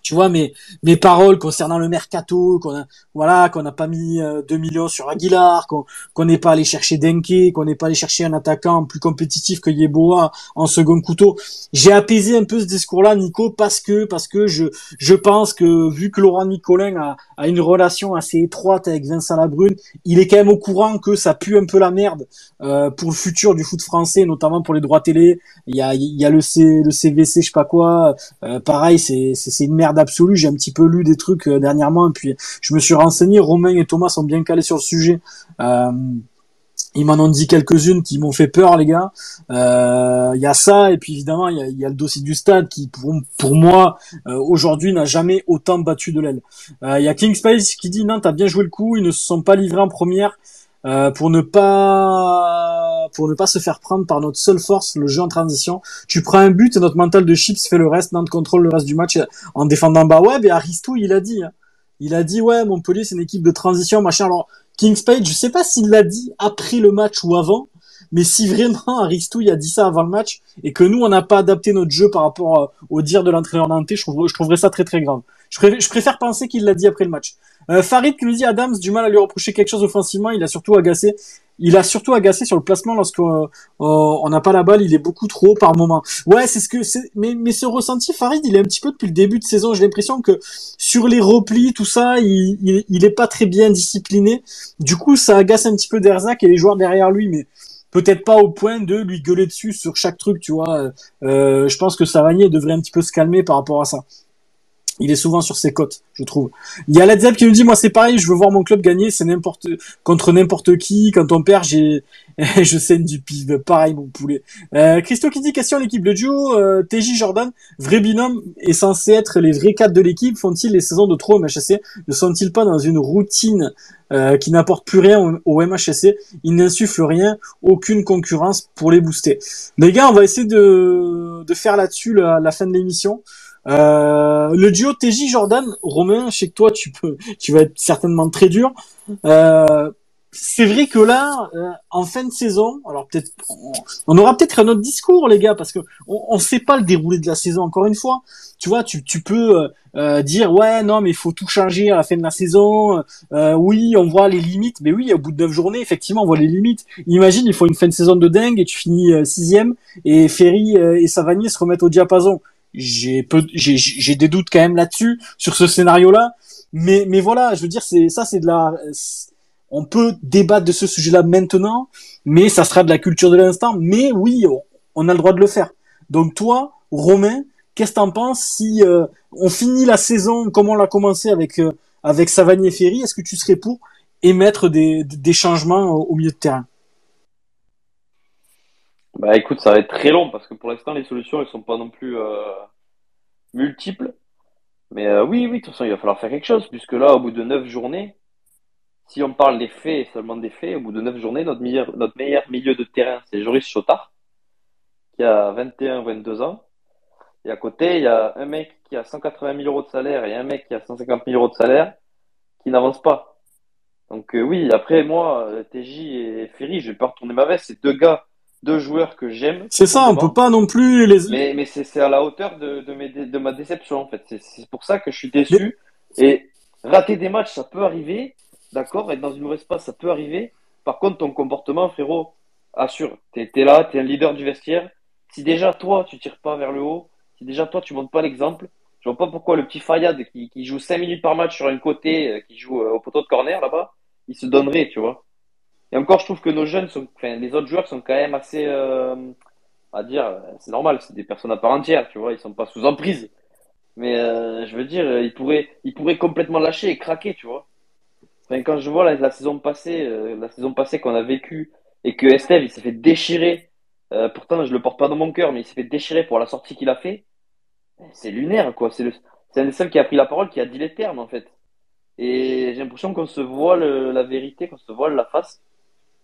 tu vois mes mes paroles concernant le mercato qu'on voilà qu'on n'a pas mis 2 euh, millions sur Aguilar qu'on n'est pas allé chercher Denke qu'on n'est pas allé chercher un attaquant plus compétitif que Yeboah en second couteau. J'ai apaisé un peu ce discours là Nico parce que parce que je je pense que vu que Laurent Nicolin a, a une relation assez étroite avec Vincent Labrune il est quand même au courant que ça pue un peu la merde euh, pour le futur du foot français notamment pour les droits télé il y a le C, le CVC je sais pas quoi euh, pareil c'est une merde absolue. J'ai un petit peu lu des trucs euh, dernièrement, et puis je me suis renseigné. Romain et Thomas sont bien calés sur le sujet. Ils m'en ont dit quelques-unes qui m'ont fait peur, les gars. Il euh, y a ça, et puis évidemment, il y a, le dossier du stade qui, pour, pour moi, aujourd'hui, n'a jamais autant battu de l'aile. Il y a King Space qui dit, non, t'as bien joué le coup, ils ne se sont pas livrés en première. Euh, pour ne pas pour ne pas se faire prendre par notre seule force, le jeu en transition. Tu prends un but et notre mental de chips fait le reste, Nantes contrôle le reste du match en défendant bas. Ouais, mais Aristou, il a dit. Hein. Il a dit, ouais, Montpellier, c'est une équipe de transition, machin. Alors, Kingspade, je sais pas s'il l'a dit après le match ou avant, mais si vraiment Aristou il a dit ça avant le match et que nous on n'a pas adapté notre jeu par rapport euh, au dire de l'entraîneur nantais, je, je trouverais ça très très grave. Je, je préfère penser qu'il l'a dit après le match. Euh, Farid qui dit Adams, du mal à lui reprocher quelque chose offensivement, il a surtout agacé. Il a surtout agacé sur le placement lorsqu'on euh, n'a pas la balle, il est beaucoup trop haut par moment. Ouais, c'est ce que c'est. Mais, mais ce ressenti, Farid, il est un petit peu depuis le début de saison. J'ai l'impression que sur les replis, tout ça, il, il, il, est pas très bien discipliné. Du coup, ça agace un petit peu Derzac et les joueurs derrière lui, mais peut-être pas au point de lui gueuler dessus sur chaque truc, tu vois. Euh, je pense que Savanier devrait un petit peu se calmer par rapport à ça. Il est souvent sur ses côtes, je trouve. Il y a Led qui nous dit, moi c'est pareil, je veux voir mon club gagner, c'est n'importe contre n'importe qui. Quand on perd, j'ai, je saigne du pif. Pareil, mon poulet. Euh, Christo qui dit, question l'équipe, le duo euh, TJ Jordan, vrai binôme, est censé être les vrais cadres de l'équipe. Font-ils les saisons de trop au MHSC Ne sont-ils pas dans une routine euh, qui n'apporte plus rien au, au MHSC Ils n'insufflent rien, aucune concurrence pour les booster. Les gars, on va essayer de, de faire là-dessus la fin de l'émission. Euh, le duo TJ Jordan, Romain, je sais que toi tu peux, tu vas être certainement très dur. Euh, c'est vrai que là, euh, en fin de saison, alors peut-être, on, aura peut-être un autre discours, les gars, parce que on, on sait pas le déroulé de la saison. Encore une fois, tu vois, tu, tu peux euh, euh, dire ouais, non, mais il faut tout changer à la fin de la saison. Euh, oui, on voit les limites, mais oui, au bout de neuf journées, effectivement, on voit les limites. Imagine, il faut une fin de saison de dingue et tu finis euh, sixième et Ferry et Savanier se remettent au diapason j'ai peu j'ai j'ai des doutes quand même là-dessus sur ce scénario-là. Mais mais voilà je veux dire c'est ça c'est de la on peut débattre de ce sujet-là maintenant mais ça sera de la culture de l'instant. Mais oui on, a le droit de le faire. Donc toi Romain qu'est-ce que t'en penses si euh, on finit la saison comme on l'a commencé avec euh, avec Savanier Ferry est-ce que tu serais pour émettre des des changements au milieu de terrain? Bah écoute, ça va être très long parce que pour l'instant, les solutions, elles sont pas non plus euh, multiples. Mais euh, oui, oui, de toute façon, il va falloir faire quelque chose puisque là, au bout de neuf journées, si on parle des faits, seulement des faits, au bout de neuf journées, notre meilleur, notre meilleur milieu de terrain, c'est Joris Chotard, qui a 21, 22 ans. Et à côté, il y a un mec qui a 180 000 euros de salaire et un mec qui a 150 000 euros de salaire qui n'avance pas. Donc euh, oui, après moi, TJ et Ferry, je vais pas retourner ma veste. C'est deux gars, deux joueurs que j'aime. c'est ça on peut pas non plus les Mais, mais c'est à la hauteur de, de, mes, de ma déception, en fait. C'est pour ça que je suis déçu. Et rater des matchs, ça peut arriver. D'accord? Être dans une mauvaise passe, ça peut arriver. Par contre, ton comportement, frérot, assure. T'es, t'es là, t'es un leader du vestiaire. Si déjà, toi, tu tires pas vers le haut, si déjà, toi, tu montres pas l'exemple, je vois pas pourquoi le petit Fayad qui, qui joue 5 minutes par match sur un côté, euh, qui joue euh, au poteau de corner, là-bas, il se donnerait, tu vois. Et encore, je trouve que nos jeunes sont, les autres joueurs sont quand même assez, euh, à dire, c'est normal, c'est des personnes à part entière, tu vois, ils sont pas sous emprise. Mais euh, je veux dire, ils pourraient, ils pourraient complètement lâcher et craquer, tu vois. Enfin, quand je vois la, saison passée, euh, la saison passée qu'on a vécue et que Esteve, il s'est fait déchirer, pourtant je le porte pas dans mon cœur, mais il s'est fait déchirer pour la sortie qu'il a fait, c'est lunaire, quoi. C'est le, c'est un des seuls qui a pris la parole, qui a dit les termes, en fait. Et j'ai l'impression qu'on se voit le, la vérité, qu'on se voile la face.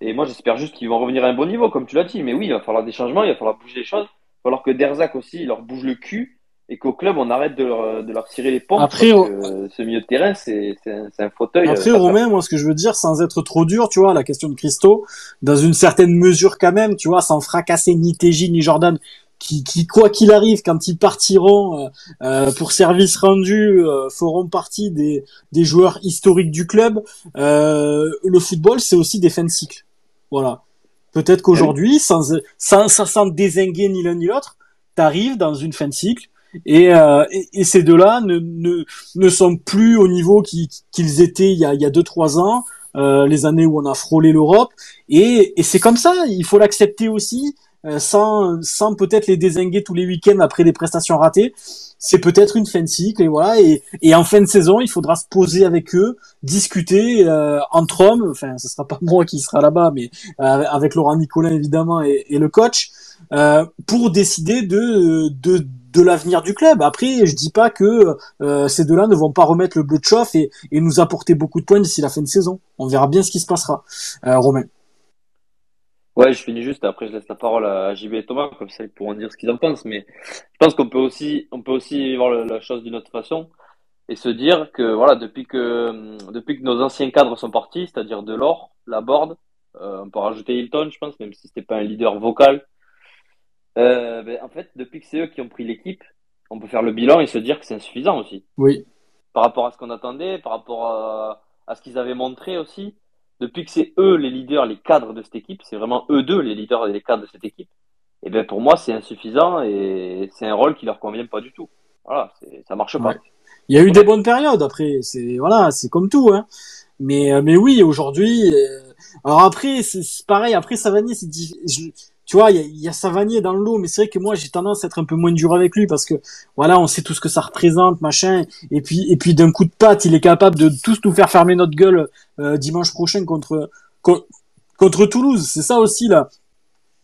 Et moi, j'espère juste qu'ils vont revenir à un bon niveau, comme tu l'as dit. Mais oui, il va falloir des changements, il va falloir bouger les choses. Il va falloir que Derzac aussi, il leur bouge le cul et qu'au club, on arrête de leur, de leur tirer les pompes. Après, parce que ce milieu de terrain, c'est c'est un, un fauteuil. euh, Après. Romain, moi, ce que je veux dire, sans être trop dur, tu vois, la question de Christo, dans une certaine mesure quand même, tu vois, sans fracasser ni TJ ni Jordan, qui, qui quoi qu'il arrive, quand ils partiront euh, euh, pour service rendu, euh, feront partie des, des joueurs historiques du club. Euh, le football, c'est aussi des fins de cycle. Voilà. Peut-être qu'aujourd'hui, sans, sans, sans, désinguer ni l'un ni l'autre, t'arrives dans une fin de cycle et, euh, et, ces deux-là ne, ne, ne sont plus au niveau qui- qu'ils étaient il y a, il y a deux trois ans, euh, les années où on a frôlé l'Europe. Et, et c'est comme ça, il faut l'accepter aussi, sans, sans peut-être les désinguer tous les week-ends après des prestations ratées. C'est peut-être une fin de cycle et voilà. Et, et en fin de saison, il faudra se poser avec eux, discuter euh, entre hommes. Enfin, ce sera pas moi qui sera là-bas, mais euh, avec Laurent Nicolin évidemment et, et le coach euh, pour décider de de, de l'avenir du club. Après, je dis pas que euh, ces deux-là ne vont pas remettre le bleu de chauffe et, et nous apporter beaucoup de points d'ici la fin de saison. On verra bien ce qui se passera. Euh, Romain. Ouais, je finis juste, après je laisse la parole à JB et Thomas, comme ça ils pourront dire ce qu'ils en pensent, mais je pense qu'on peut aussi, on peut aussi voir la chose d'une autre façon et se dire que voilà, depuis que, depuis que nos anciens cadres sont partis, c'est-à-dire Delors, Laborde, euh, on peut rajouter Hilton, je pense, même si c'était pas un leader vocal, euh, ben, en fait, depuis que c'est eux qui ont pris l'équipe, on peut faire le bilan et se dire que c'est insuffisant aussi Oui. par rapport à ce qu'on attendait, par rapport à, à ce qu'ils avaient montré aussi. Depuis que c'est eux les leaders, les cadres de cette équipe, c'est vraiment eux deux les leaders et les cadres de cette équipe. Et ben pour moi c'est insuffisant et c'est un rôle qui leur convient pas du tout. Voilà, ça marche pas. Il y a eu des bonnes périodes. Après, c'est voilà, c'est comme tout. Hein. Mais euh, mais oui, aujourd'hui. euh, alors après, c'est pareil. Après Savanier, c'est diffi- je- tu vois, il y a, y a Savanier dans le lot, mais c'est vrai que moi j'ai tendance à être un peu moins dur avec lui parce que voilà, on sait tout ce que ça représente, machin. Et puis et puis d'un coup de patte, il est capable de tous nous faire fermer notre gueule euh, dimanche prochain contre contre Toulouse. C'est ça aussi là.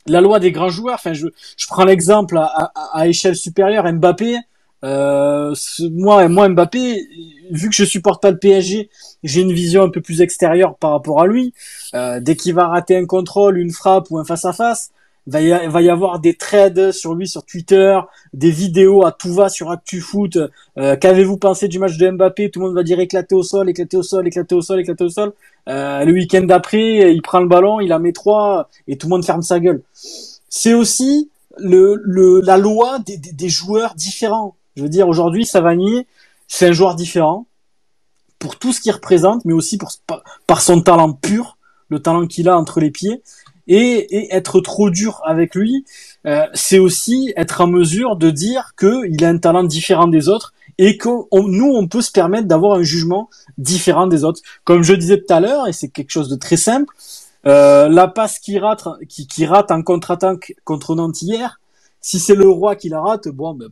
La loi des grands joueurs. Enfin, je, je prends l'exemple à, à, à, échelle supérieure, Mbappé. Euh, moi, moi Mbappé, vu que je supporte pas le PSG, j'ai une vision un peu plus extérieure par rapport à lui. Euh, dès qu'il va rater un contrôle, une frappe ou un face à face, va y, va y avoir des trades sur lui sur Twitter, des vidéos à tout va sur ActuFoot. Euh, Qu'avez-vous pensé du match de Mbappé? Tout le monde va dire éclaté au sol, éclaté au sol, éclaté au sol, éclaté au sol. Euh, le week-end d'après, il prend le ballon, il en met trois et tout le monde ferme sa gueule. C'est aussi le, le, la loi des, des, des joueurs différents. Je veux dire, aujourd'hui, Savanier, c'est un joueur différent pour tout ce qu'il représente, mais aussi pour, par son talent pur, le talent qu'il a entre les pieds. Et, et être trop dur avec lui, euh, c'est aussi être en mesure de dire qu'il a un talent différent des autres et que nous, on peut se permettre d'avoir un jugement différent des autres. Comme je disais tout à l'heure, et c'est quelque chose de très simple, euh, la passe qui rate, qui, qui rate en contre-attaque contre Nantes hier, si c'est le roi qui la rate, bon, ben,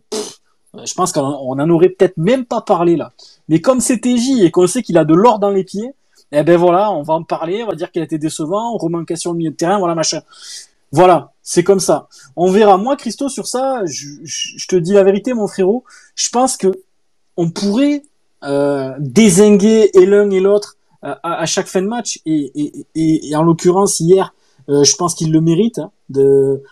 euh, je pense qu'on en aurait peut-être même pas parlé là. Mais comme c'est TJ et qu'on sait qu'il a de l'or dans les pieds, eh ben voilà, on va en parler, on va dire qu'il a été décevant, on sur le milieu de terrain, voilà machin. Voilà, c'est comme ça. On verra. Moi, Christo, sur ça, je, te dis la vérité, mon frérot. Je pense que on pourrait euh, désinguer et l'un et l'autre euh, à, chaque fin de match. Et, en l'occurrence, hier, euh, je pense qu'il le mérite, hein,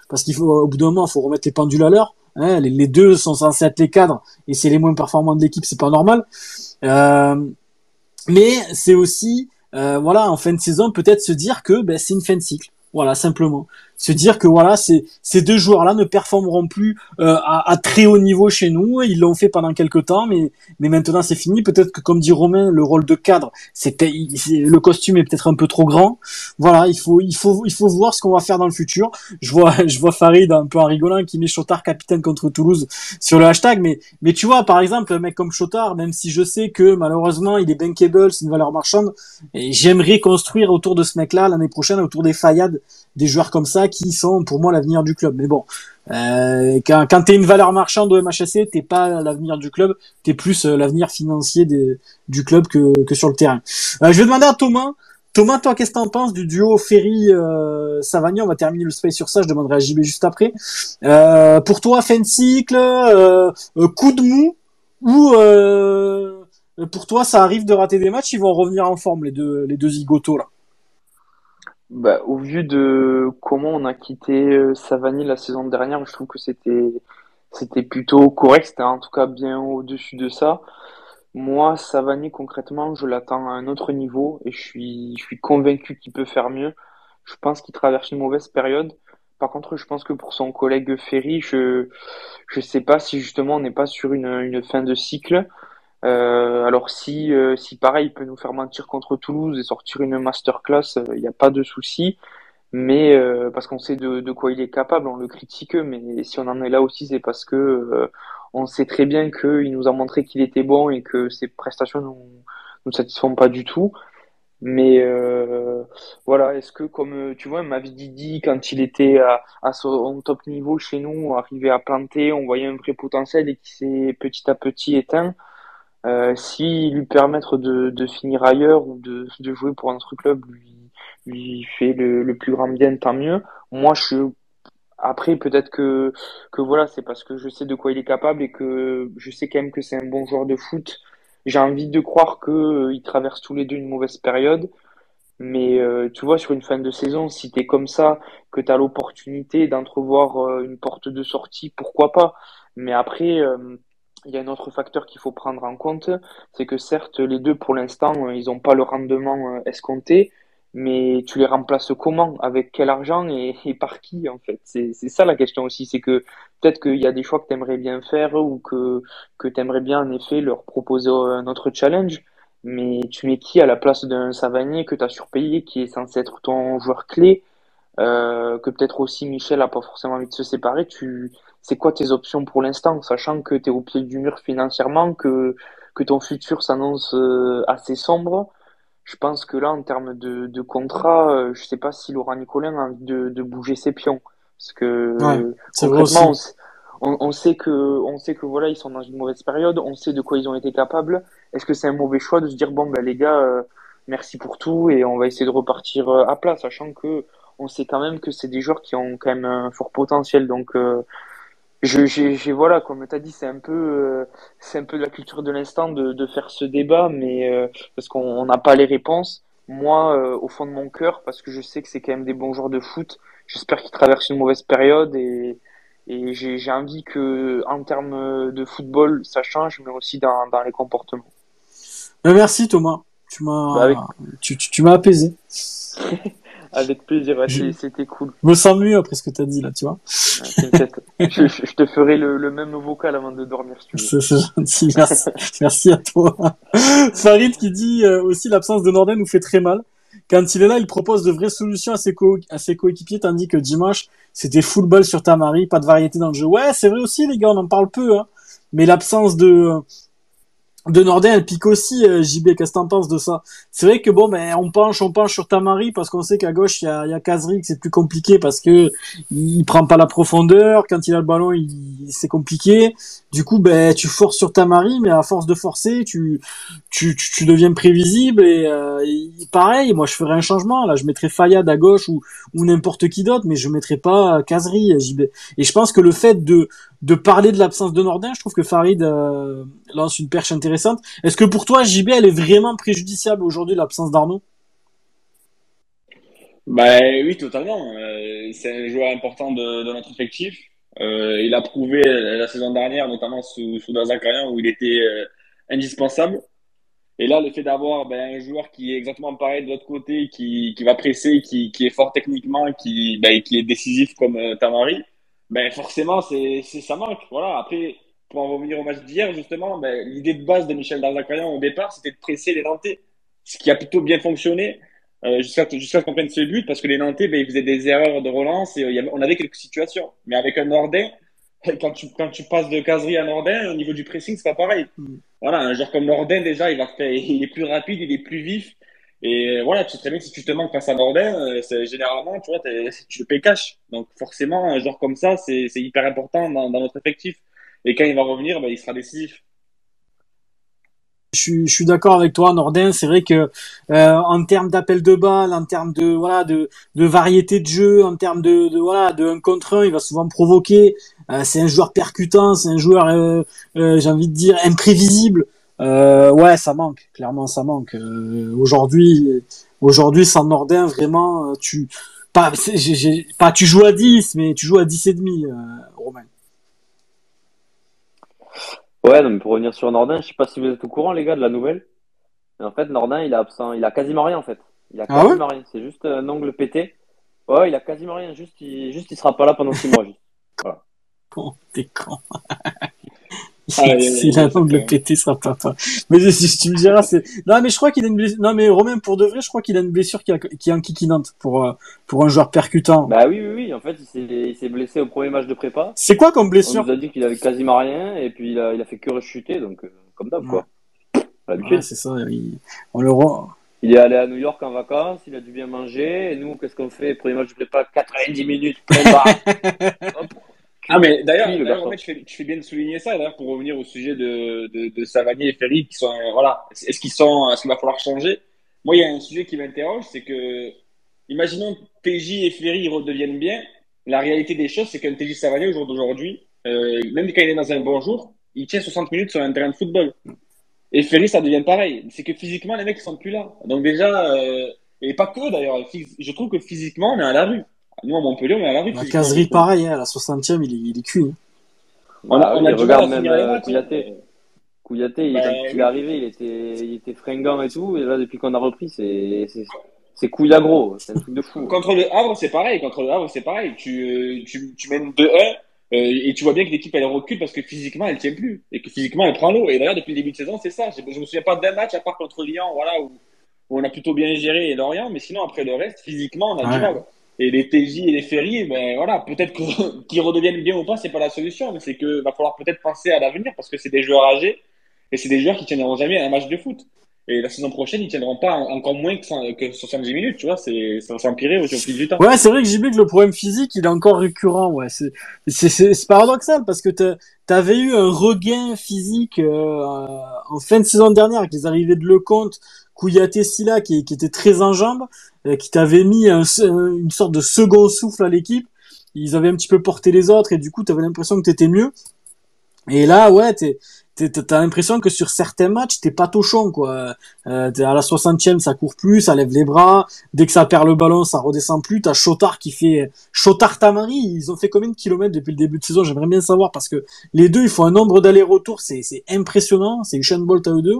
parce qu'il faut, au bout d'un moment, il faut remettre les pendules à l'heure. Hein, les, deux sont censés être les cadres et c'est les moins performants de l'équipe, c'est pas normal. Euh, mais c'est aussi, euh, voilà, en fin de saison, peut-être se dire que ben, c'est une fin de cycle. Voilà, simplement se dire que voilà, ces, ces deux joueurs-là ne performeront plus euh, à, à, très haut niveau chez nous. Ils l'ont fait pendant quelques temps, mais mais maintenant c'est fini. Peut-être que comme dit Romain, le rôle de cadre, c'était le costume est peut-être un peu trop grand. Voilà, il faut il faut il faut voir ce qu'on va faire dans le futur. Je vois je vois Farid un peu en rigolant qui met Chotard capitaine contre Toulouse sur le hashtag, mais mais tu vois par exemple un mec comme Chotard, même si je sais que malheureusement il est bankable, c'est une valeur marchande, et j'aimerais construire autour de ce mec-là l'année prochaine autour des Fayad des joueurs comme ça qui sont pour moi l'avenir du club. Mais bon, euh, quand, quand une valeur marchande au MHSC, t'es pas l'avenir du club, tu es plus euh, l'avenir financier du club que, sur le terrain. Euh, je vais demander à Thomas. Thomas, toi, qu'est-ce que t'en penses du duo Ferry-Savagnin On va terminer le space sur ça, je demanderai à JB juste après. Pour toi, fin de cycle, coup de mou, ou pour toi, ça arrive de rater des matchs, ils vont revenir en forme, les deux, les deux là bah, au vu de comment on a quitté euh, Savani la saison dernière, je trouve que c'était c'était plutôt correct, c'était en tout cas bien au-dessus de ça. Moi, Savani concrètement, je l'attends à un autre niveau et je suis je suis convaincu qu'il peut faire mieux. Je pense qu'il traverse une mauvaise période. Par contre, je pense que pour son collègue Ferry, je je sais pas si justement on n'est pas sur une une fin de cycle. Euh, alors si, euh, si pareil, il peut nous faire mentir contre Toulouse et sortir une masterclass, il euh, n'y a pas de souci. Mais parce qu'on sait de, de, quoi il est capable, on le critique, mais si on en est là aussi, c'est parce que on sait très bien qu'il nous a montré qu'il était bon et que ses prestations nous, nous satisfont pas du tout. Mais voilà, est-ce que comme tu vois, Didi, quand il était à, à son top niveau chez nous, arrivé à planter, on voyait un vrai potentiel et qui s'est petit à petit éteint. Euh, si lui permettre de, de finir ailleurs ou de, de jouer pour un autre club lui, lui fait le, le plus grand bien, tant mieux. Moi, je après peut-être que que voilà, c'est parce que je sais de quoi il est capable et que je sais quand même que c'est un bon joueur de foot. J'ai envie de croire que euh, ils traversent tous les deux une mauvaise période. Mais euh, tu vois, sur une fin de saison, si t'es comme ça, que tu as l'opportunité d'entrevoir euh, une porte de sortie, pourquoi pas? Mais après, il y a un autre facteur qu'il faut prendre en compte, c'est que certes, les deux, pour l'instant, euh, ils n'ont pas le rendement euh, escompté, mais tu les remplaces comment? Avec quel argent et, par qui, en fait? C'est ça la question aussi, c'est que peut-être qu'il y a des choix que tu bien faire ou que, que tu aimerais bien, en effet, leur proposer un autre challenge, mais tu mets qui à la place d'un Savanier que tu as surpayé, qui est censé être ton joueur clé, euh, que peut-être aussi Michel a pas forcément envie de se séparer, tu c'est quoi tes options pour l'instant, sachant que tu es au pied du mur financièrement, que, que ton futur s'annonce euh, assez sombre. Je pense que là, en termes de, de contrat, euh, je sais pas si Laurent Nicolin a envie de, de bouger ses pions. Parce que Ouais, concrètement, on, on sait que, on sait que voilà, ils sont dans une mauvaise période, on sait de quoi ils ont été capables. Est-ce que c'est un mauvais choix de se dire, bon, ben, les gars, euh, merci pour tout et on va essayer de repartir euh, à plat, sachant que on sait quand même que c'est des joueurs qui ont quand même un fort potentiel. Donc, euh, je, j'ai, j'ai- voilà, comme tu as dit, c'est un peu, euh, c'est un peu de la culture de l'instant de, de faire ce débat, mais euh, parce qu'on on n'a pas les réponses. Moi, euh, au fond de mon cœur, parce que je sais que c'est quand même des bons joueurs de foot, j'espère qu'ils traversent une mauvaise période et, et j'ai, j'ai envie que, en termes de football, ça change, mais aussi dans, dans les comportements. Mais merci Thomas. Tu Bah, m'as, avec, tu, tu, tu m'as apaisé. avec plaisir, ouais, Je, c'est- c'était cool. je me sens mieux après ce que t'as dit là, tu vois. Ouais. Je, je, je te ferai le, le même vocal avant de dormir si tu veux. C'est gentil, merci. merci à toi. Farid qui dit euh, aussi l'absence de Norden nous fait très mal. Quand il est là, il propose de vraies solutions à ses, co à ses coéquipiers, tandis que dimanche, c'était full ball sur Tamari, pas de variété dans le jeu. Ouais, c'est vrai aussi, les gars, on en parle peu. Hein. Mais l'absence de, de Nordin, elle pique aussi, euh, JB, qu'est-ce que t'en penses de ça? C'est vrai que bon, ben on penche, on penche sur Tamari parce qu'on sait qu'à gauche il y a, y a c'est plus compliqué parce que il prend pas la profondeur. Quand il a le ballon, il, c'est compliqué. Du coup, ben tu forces sur Tamari, mais à force de forcer, tu tu, tu, deviens prévisible et, euh, pareil. Moi, je ferais un changement. Là, je mettrais Fayad à gauche ou n'importe qui d'autre, mais je mettrais pas Kazri, JB. Et je pense que le fait de de parler de l'absence de Nordin, je trouve que Farid euh, lance une perche intéressante. Est-ce que pour toi, JB, elle est vraiment préjudiciable aujourd'hui, l'absence d'Arnaud? Bah oui, totalement. Euh, c'est un joueur important de, notre effectif. Euh, il a prouvé la saison dernière, notamment sous, sous Zakarian, où il était euh, indispensable. Et là, le fait d'avoir ben, un joueur qui est exactement pareil de l'autre côté, qui, qui va presser, qui, qui est fort techniquement, qui, ben, qui est décisif comme euh, Tamari, ben, forcément, c'est, c'est, ça manque. Voilà. Après, pour en revenir au match d'hier, justement, ben, l'idée de base de Michel Darzacarian au départ, c'était de presser les Nantais, ce qui a plutôt bien fonctionné euh, jusqu'à jusqu'à ce qu'on prenne ce but, parce que les Nantais, ben, ils faisaient des erreurs de relance et euh, y avait, on avait quelques situations. Mais avec un Nordin, quand tu, quand tu passes de caserie à Nordin, au niveau du pressing, c'est pas pareil. Voilà, un joueur comme Nordin, déjà, il va faire, il est plus rapide, il est plus vif. Et voilà, tu sais très bien que si tu te manques face à Nordin, euh, c'est généralement, tu vois, tu le payes cash. Donc forcément, un joueur comme ça, c'est c'est hyper important dans, dans notre effectif. Et quand il va revenir, ben, il sera décisif. Je suis, je suis d'accord avec toi, Nordin. C'est vrai que euh, en termes d'appel de balle, en termes de voilà de, de variété de jeu, en termes de, de voilà de un contre un, il va souvent provoquer. Euh, c'est un joueur percutant, c'est un joueur, euh, euh, j'ai envie de dire imprévisible. Euh, ouais, ça manque. Clairement, ça manque. Euh, aujourd'hui, aujourd'hui sans Nordin, vraiment, tu pas, pas tu joues à 10, mais tu joues à 10 et demi, Romain. Ouais, non, mais pour revenir sur Nordin, je sais pas si vous êtes au courant, les gars, de la nouvelle. Mais en fait, Nordin, il a absent, il a quasiment rien, en fait. Il a Ah ouais quasiment rien. C'est juste un ongle pété. Ouais, il a quasiment rien. Juste, il, juste, il sera pas là pendant six mois. juste. Con, t'es con. C'est l'angle clair. pété, part pas. Mais tu me diras, c'est. Non, mais je crois qu'il a une blessure. Non, mais Romain, pour de vrai, je crois qu'il a une blessure qui, a... qui est enquiquinante pour euh, pour un joueur percutant. Bah oui, oui, oui. En fait, il s'est, blessé au premier match de prépa. C'est quoi comme On blessure nous a dit qu'il avait quasiment rien, et puis il a, il a fait que rechuter, donc, euh, comme d'hab, quoi. L'habitude. Ouais, c'est ça. il- On le re... Il est allé à New York en vacances, il a dû bien manger, et nous, qu'est-ce qu'on fait? Premier match de prépa, 90 minutes. Hop. Ah, mais d'ailleurs, garçon. Romain, tu fais, bien de souligner ça. D'ailleurs, pour revenir au sujet de, de, de Savanier et Ferry, qui sont, voilà, est-ce qu'ils sont, est-ce qu'il va falloir changer? Moi, il y a un sujet qui m'interroge, c'est que, imaginons TJ et Ferry redeviennent bien. La réalité des choses, c'est qu'un TJ Savanier, au jour d'aujourd'hui, euh, même quand il est dans un bon jour, il tient 60 minutes sur un terrain de football. Et Ferry, ça devient pareil. C'est que physiquement, les mecs, ils sont plus là. Donc déjà, euh, et pas que d'ailleurs, je trouve que physiquement, on est à la rue. Nous, à Montpellier, on est à la rue. La caserie, trouve. pareil, hein, à la 60e, il est, il est cuit. hein. On a, Bah on a du mal regarde même euh, matchs. hein. Kouyaté. Kouyaté, il- Bah, quand il oui. est arrivé, il était, il était fringant et tout, et là, depuis qu'on a repris, c'est, c'est, c'est couille gros. C'est un truc de fou. Contre le Havre, c'est pareil. Contre le Havre, c'est pareil. Tu, tu, tu mènes 2-1 euh, et tu vois bien que l'équipe elle recule parce que physiquement elle tient plus et que physiquement elle prend l'eau. Et d'ailleurs depuis le début de saison, c'est ça. Je, je me souviens pas d'un match à part contre Lyon, voilà où, où on a plutôt bien géré et Lorient, mais sinon après le reste, physiquement on a Ouais. du mal. Et les TJ et les Ferry, ben voilà, peut-être qu'ils redeviennent bien ou pas, c'est pas la solution, mais c'est que va falloir peut-être penser à l'avenir parce que c'est des joueurs âgés et c'est des joueurs qui tiendront jamais à un match de foot. Et la saison prochaine, ils tiendront pas encore moins que, que 70 minutes, tu vois. C'est, ça va s'empirer au fil du temps. Ouais, c'est vrai que JB, que le problème physique, il est encore récurrent, ouais. C'est, c'est, c'est paradoxal parce que t'avais eu un regain physique, euh, en fin de saison dernière avec les arrivées de Lecomte, Kouyaté Silla qui, était très en jambes, euh, qui t'avait mis une sorte de second souffle à l'équipe. Ils avaient un petit peu porté les autres et du coup, t'avais l'impression que t'étais mieux. Et là, ouais, t'as l'impression que sur certains matchs, t'es pas tochon, quoi. Euh, à la 60e, ça court plus, ça lève les bras. Dès que ça perd le ballon, ça redescend plus. T'as Chotard qui fait... Chotard Tamari, ils ont fait combien de kilomètres depuis le début de saison? J'aimerais bien savoir, parce que les deux, ils font un nombre d'allers-retours, c'est impressionnant. C'est Usain Bolt à eux deux.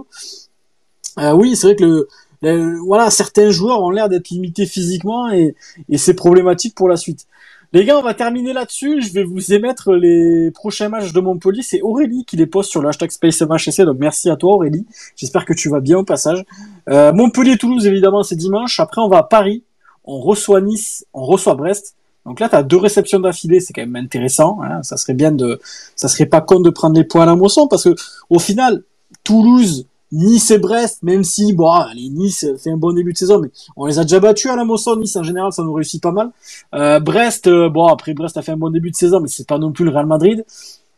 Euh, oui, c'est vrai que le, voilà, certains joueurs ont l'air d'être limités physiquement et, et c'est problématique pour la suite. Les gars, on va terminer là-dessus. Je vais vous émettre les prochains matchs de Montpellier. C'est Aurélie qui les poste sur le hashtag SpaceMHSC. Donc merci à toi Aurélie. J'espère que tu vas bien au passage. Euh, Montpellier-Toulouse, évidemment, c'est dimanche. Après, on va à Paris. On reçoit Nice. On reçoit Brest. Donc là, tu as deux réceptions d'affilée, c'est quand même intéressant. Hein. Ça serait bien de, ça serait pas con de prendre les points à la moisson parce que au final, Toulouse, Nice et Brest, même si bon, allez, Nice fait un bon début de saison, mais on les a déjà battus à la Mosson. Nice en général, ça nous réussit pas mal. Euh, Brest, euh, bon après Brest a fait un bon début de saison, mais c'est pas non plus le Real Madrid.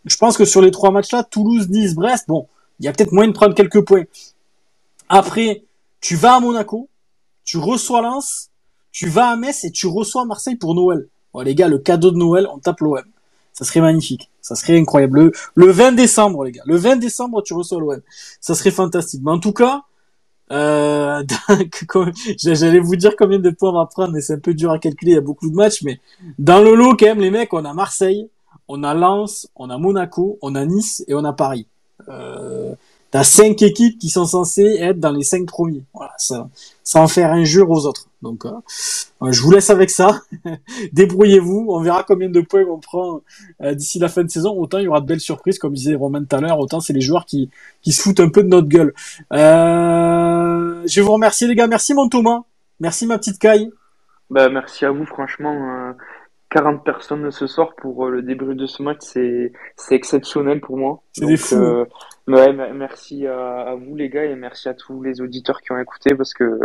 Je pense que sur les trois matchs là, Toulouse, Nice, Brest, bon, il y a peut-être moyen de prendre quelques points. Après, tu vas à Monaco, tu reçois Lens, tu vas à Metz et tu reçois Marseille pour Noël. Bon, les gars, le cadeau de Noël, on tape l'OM. Ça serait magnifique. Ça serait incroyable. Le, 20 décembre, les gars. Le 20 décembre, tu reçois l'OM. Ça serait fantastique. Mais en tout cas, euh, j'allais vous dire combien de points on va prendre, mais c'est un peu dur à calculer. Il y a beaucoup de matchs, mais dans le lot, quand même, les mecs, on a Marseille, on a Lens, on a Monaco, on a Nice et on a Paris. Euh, T'as cinq équipes qui sont censées être dans les cinq premiers. Voilà, ça, sans faire injure aux autres. Donc, euh, je vous laisse avec ça. Débrouillez-vous. On verra combien de points on prend euh, d'ici la fin de saison. Autant il y aura de belles surprises, comme disait Romain tout à l'heure. Autant c'est les joueurs qui, qui se foutent un peu de notre gueule. Euh, je vais vous remercier les gars. Merci mon Thomas. Merci ma petite caille. Bah, merci à vous, franchement. 40 personnes ce soir pour le début de ce match, c'est exceptionnel pour moi. C'est des fous. Ouais, merci à, vous les gars et merci à tous les auditeurs qui ont écouté parce que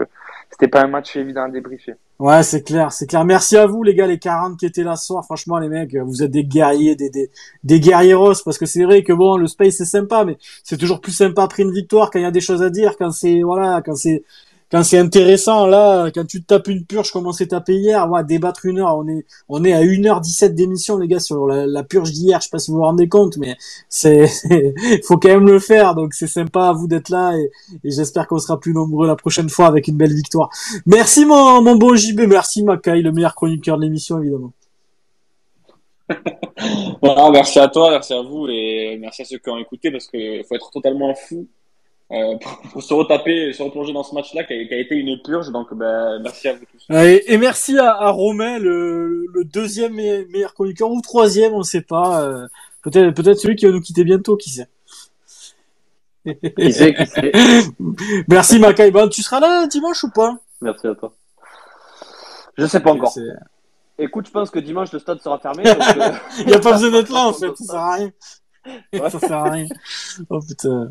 c'était pas un match évident à débriefer. Ouais, c'est clair, c'est clair. Merci à vous les gars, les 40 qui étaient là ce soir. Franchement, les mecs, vous êtes des guerriers, des, des, des guerrieros parce que c'est vrai que bon, le space c'est sympa, mais c'est toujours plus sympa après une victoire quand il y a des choses à dire, quand c'est, voilà, quand c'est, quand c'est intéressant, là, quand tu te tapes une purge comme on s'est tapé hier, ouais, débattre une heure, on est, on est à 1h17 d'émission, les gars, sur la, purge d'hier, je sais pas si vous vous rendez compte, mais c'est, faut quand même le faire, donc c'est sympa à vous d'être là, et, j'espère qu'on sera plus nombreux la prochaine fois avec une belle victoire. Merci mon, mon bon JB, merci Makai, le meilleur chroniqueur de l'émission, évidemment. voilà, merci à toi, merci à vous, et merci à ceux qui ont écouté, parce qu'il faut être totalement fou euh, pour, se retaper, se replonger dans ce match-là qui, a, été une purge. Donc, ben, merci à vous tous. Et, merci à, à Romain, le, le deuxième meilleur chroniqueur ou troisième, on ne sait pas. Euh, peut-être, peut-être celui qui va nous quitter bientôt, qui sait. Qui sait, qui sait. merci Makai. Ben, tu seras là dimanche ou pas? Merci à toi. Je sais pas encore. Écoute, je pense que dimanche le stade sera fermé. Euh, Il n'y a pas besoin d'être là en fait, ça sert à rien. Ça sert à rien. Oh putain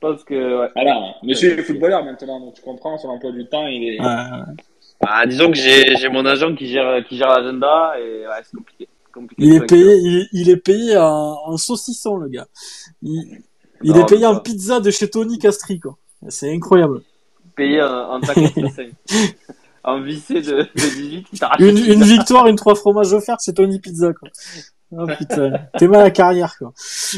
pense que. Ouais. Alors, monsieur est footballeur maintenant, donc tu comprends, son emploi du temps, il est. Ah, disons que j'ai mon agent qui gère, qui gère l'agenda et ouais, c'est compliqué. compliqué. Il est payé, il, il, est payé en, en saucisson, le gars. Il, il est payé en pizza de chez Tony Castri, quoi. C'est incroyable. Payé en, en taco en vissé de, de 18 une, une victoire, une trois fromages offerts chez Tony Pizza, quoi. Oh putain, t'es mal à carrière quoi.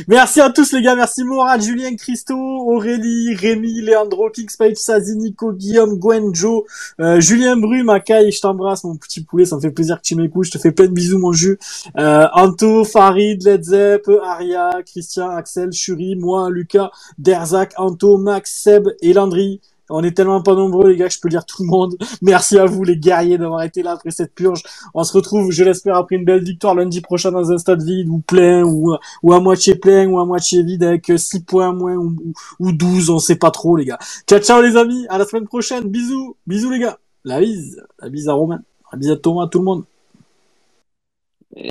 Merci à tous les gars, merci Mourad, Julien, Christo, Aurélie, Rémi, Leandro, Kingspage, Sazi, Nico, Guillaume, Gwen, Joe, euh, Julien Bru, Makai, je t'embrasse mon petit poulet, ça me fait plaisir que tu m'écoutes, je te fais plein de bisous mon jus. Euh, Anto, Farid, Led Zepp, Aria, Christian, Axel, Shuri, moi, Lucas, Derzak, Anto, Max, Seb et Landry. On est tellement pas nombreux, les gars, que je peux lire tout le monde. Merci à vous, les guerriers, d'avoir été là après cette purge. On se retrouve, je l'espère, après une belle victoire lundi prochain dans un stade vide ou plein, ou, ou à moitié plein, ou à moitié vide avec 6 points moins, ou, ou 12, on sait pas trop, les gars. Ciao, ciao, les amis. À la semaine prochaine. Bisous. Bisous, les gars. La bise. La bise à Romain. La bise à Thomas, à tout le monde.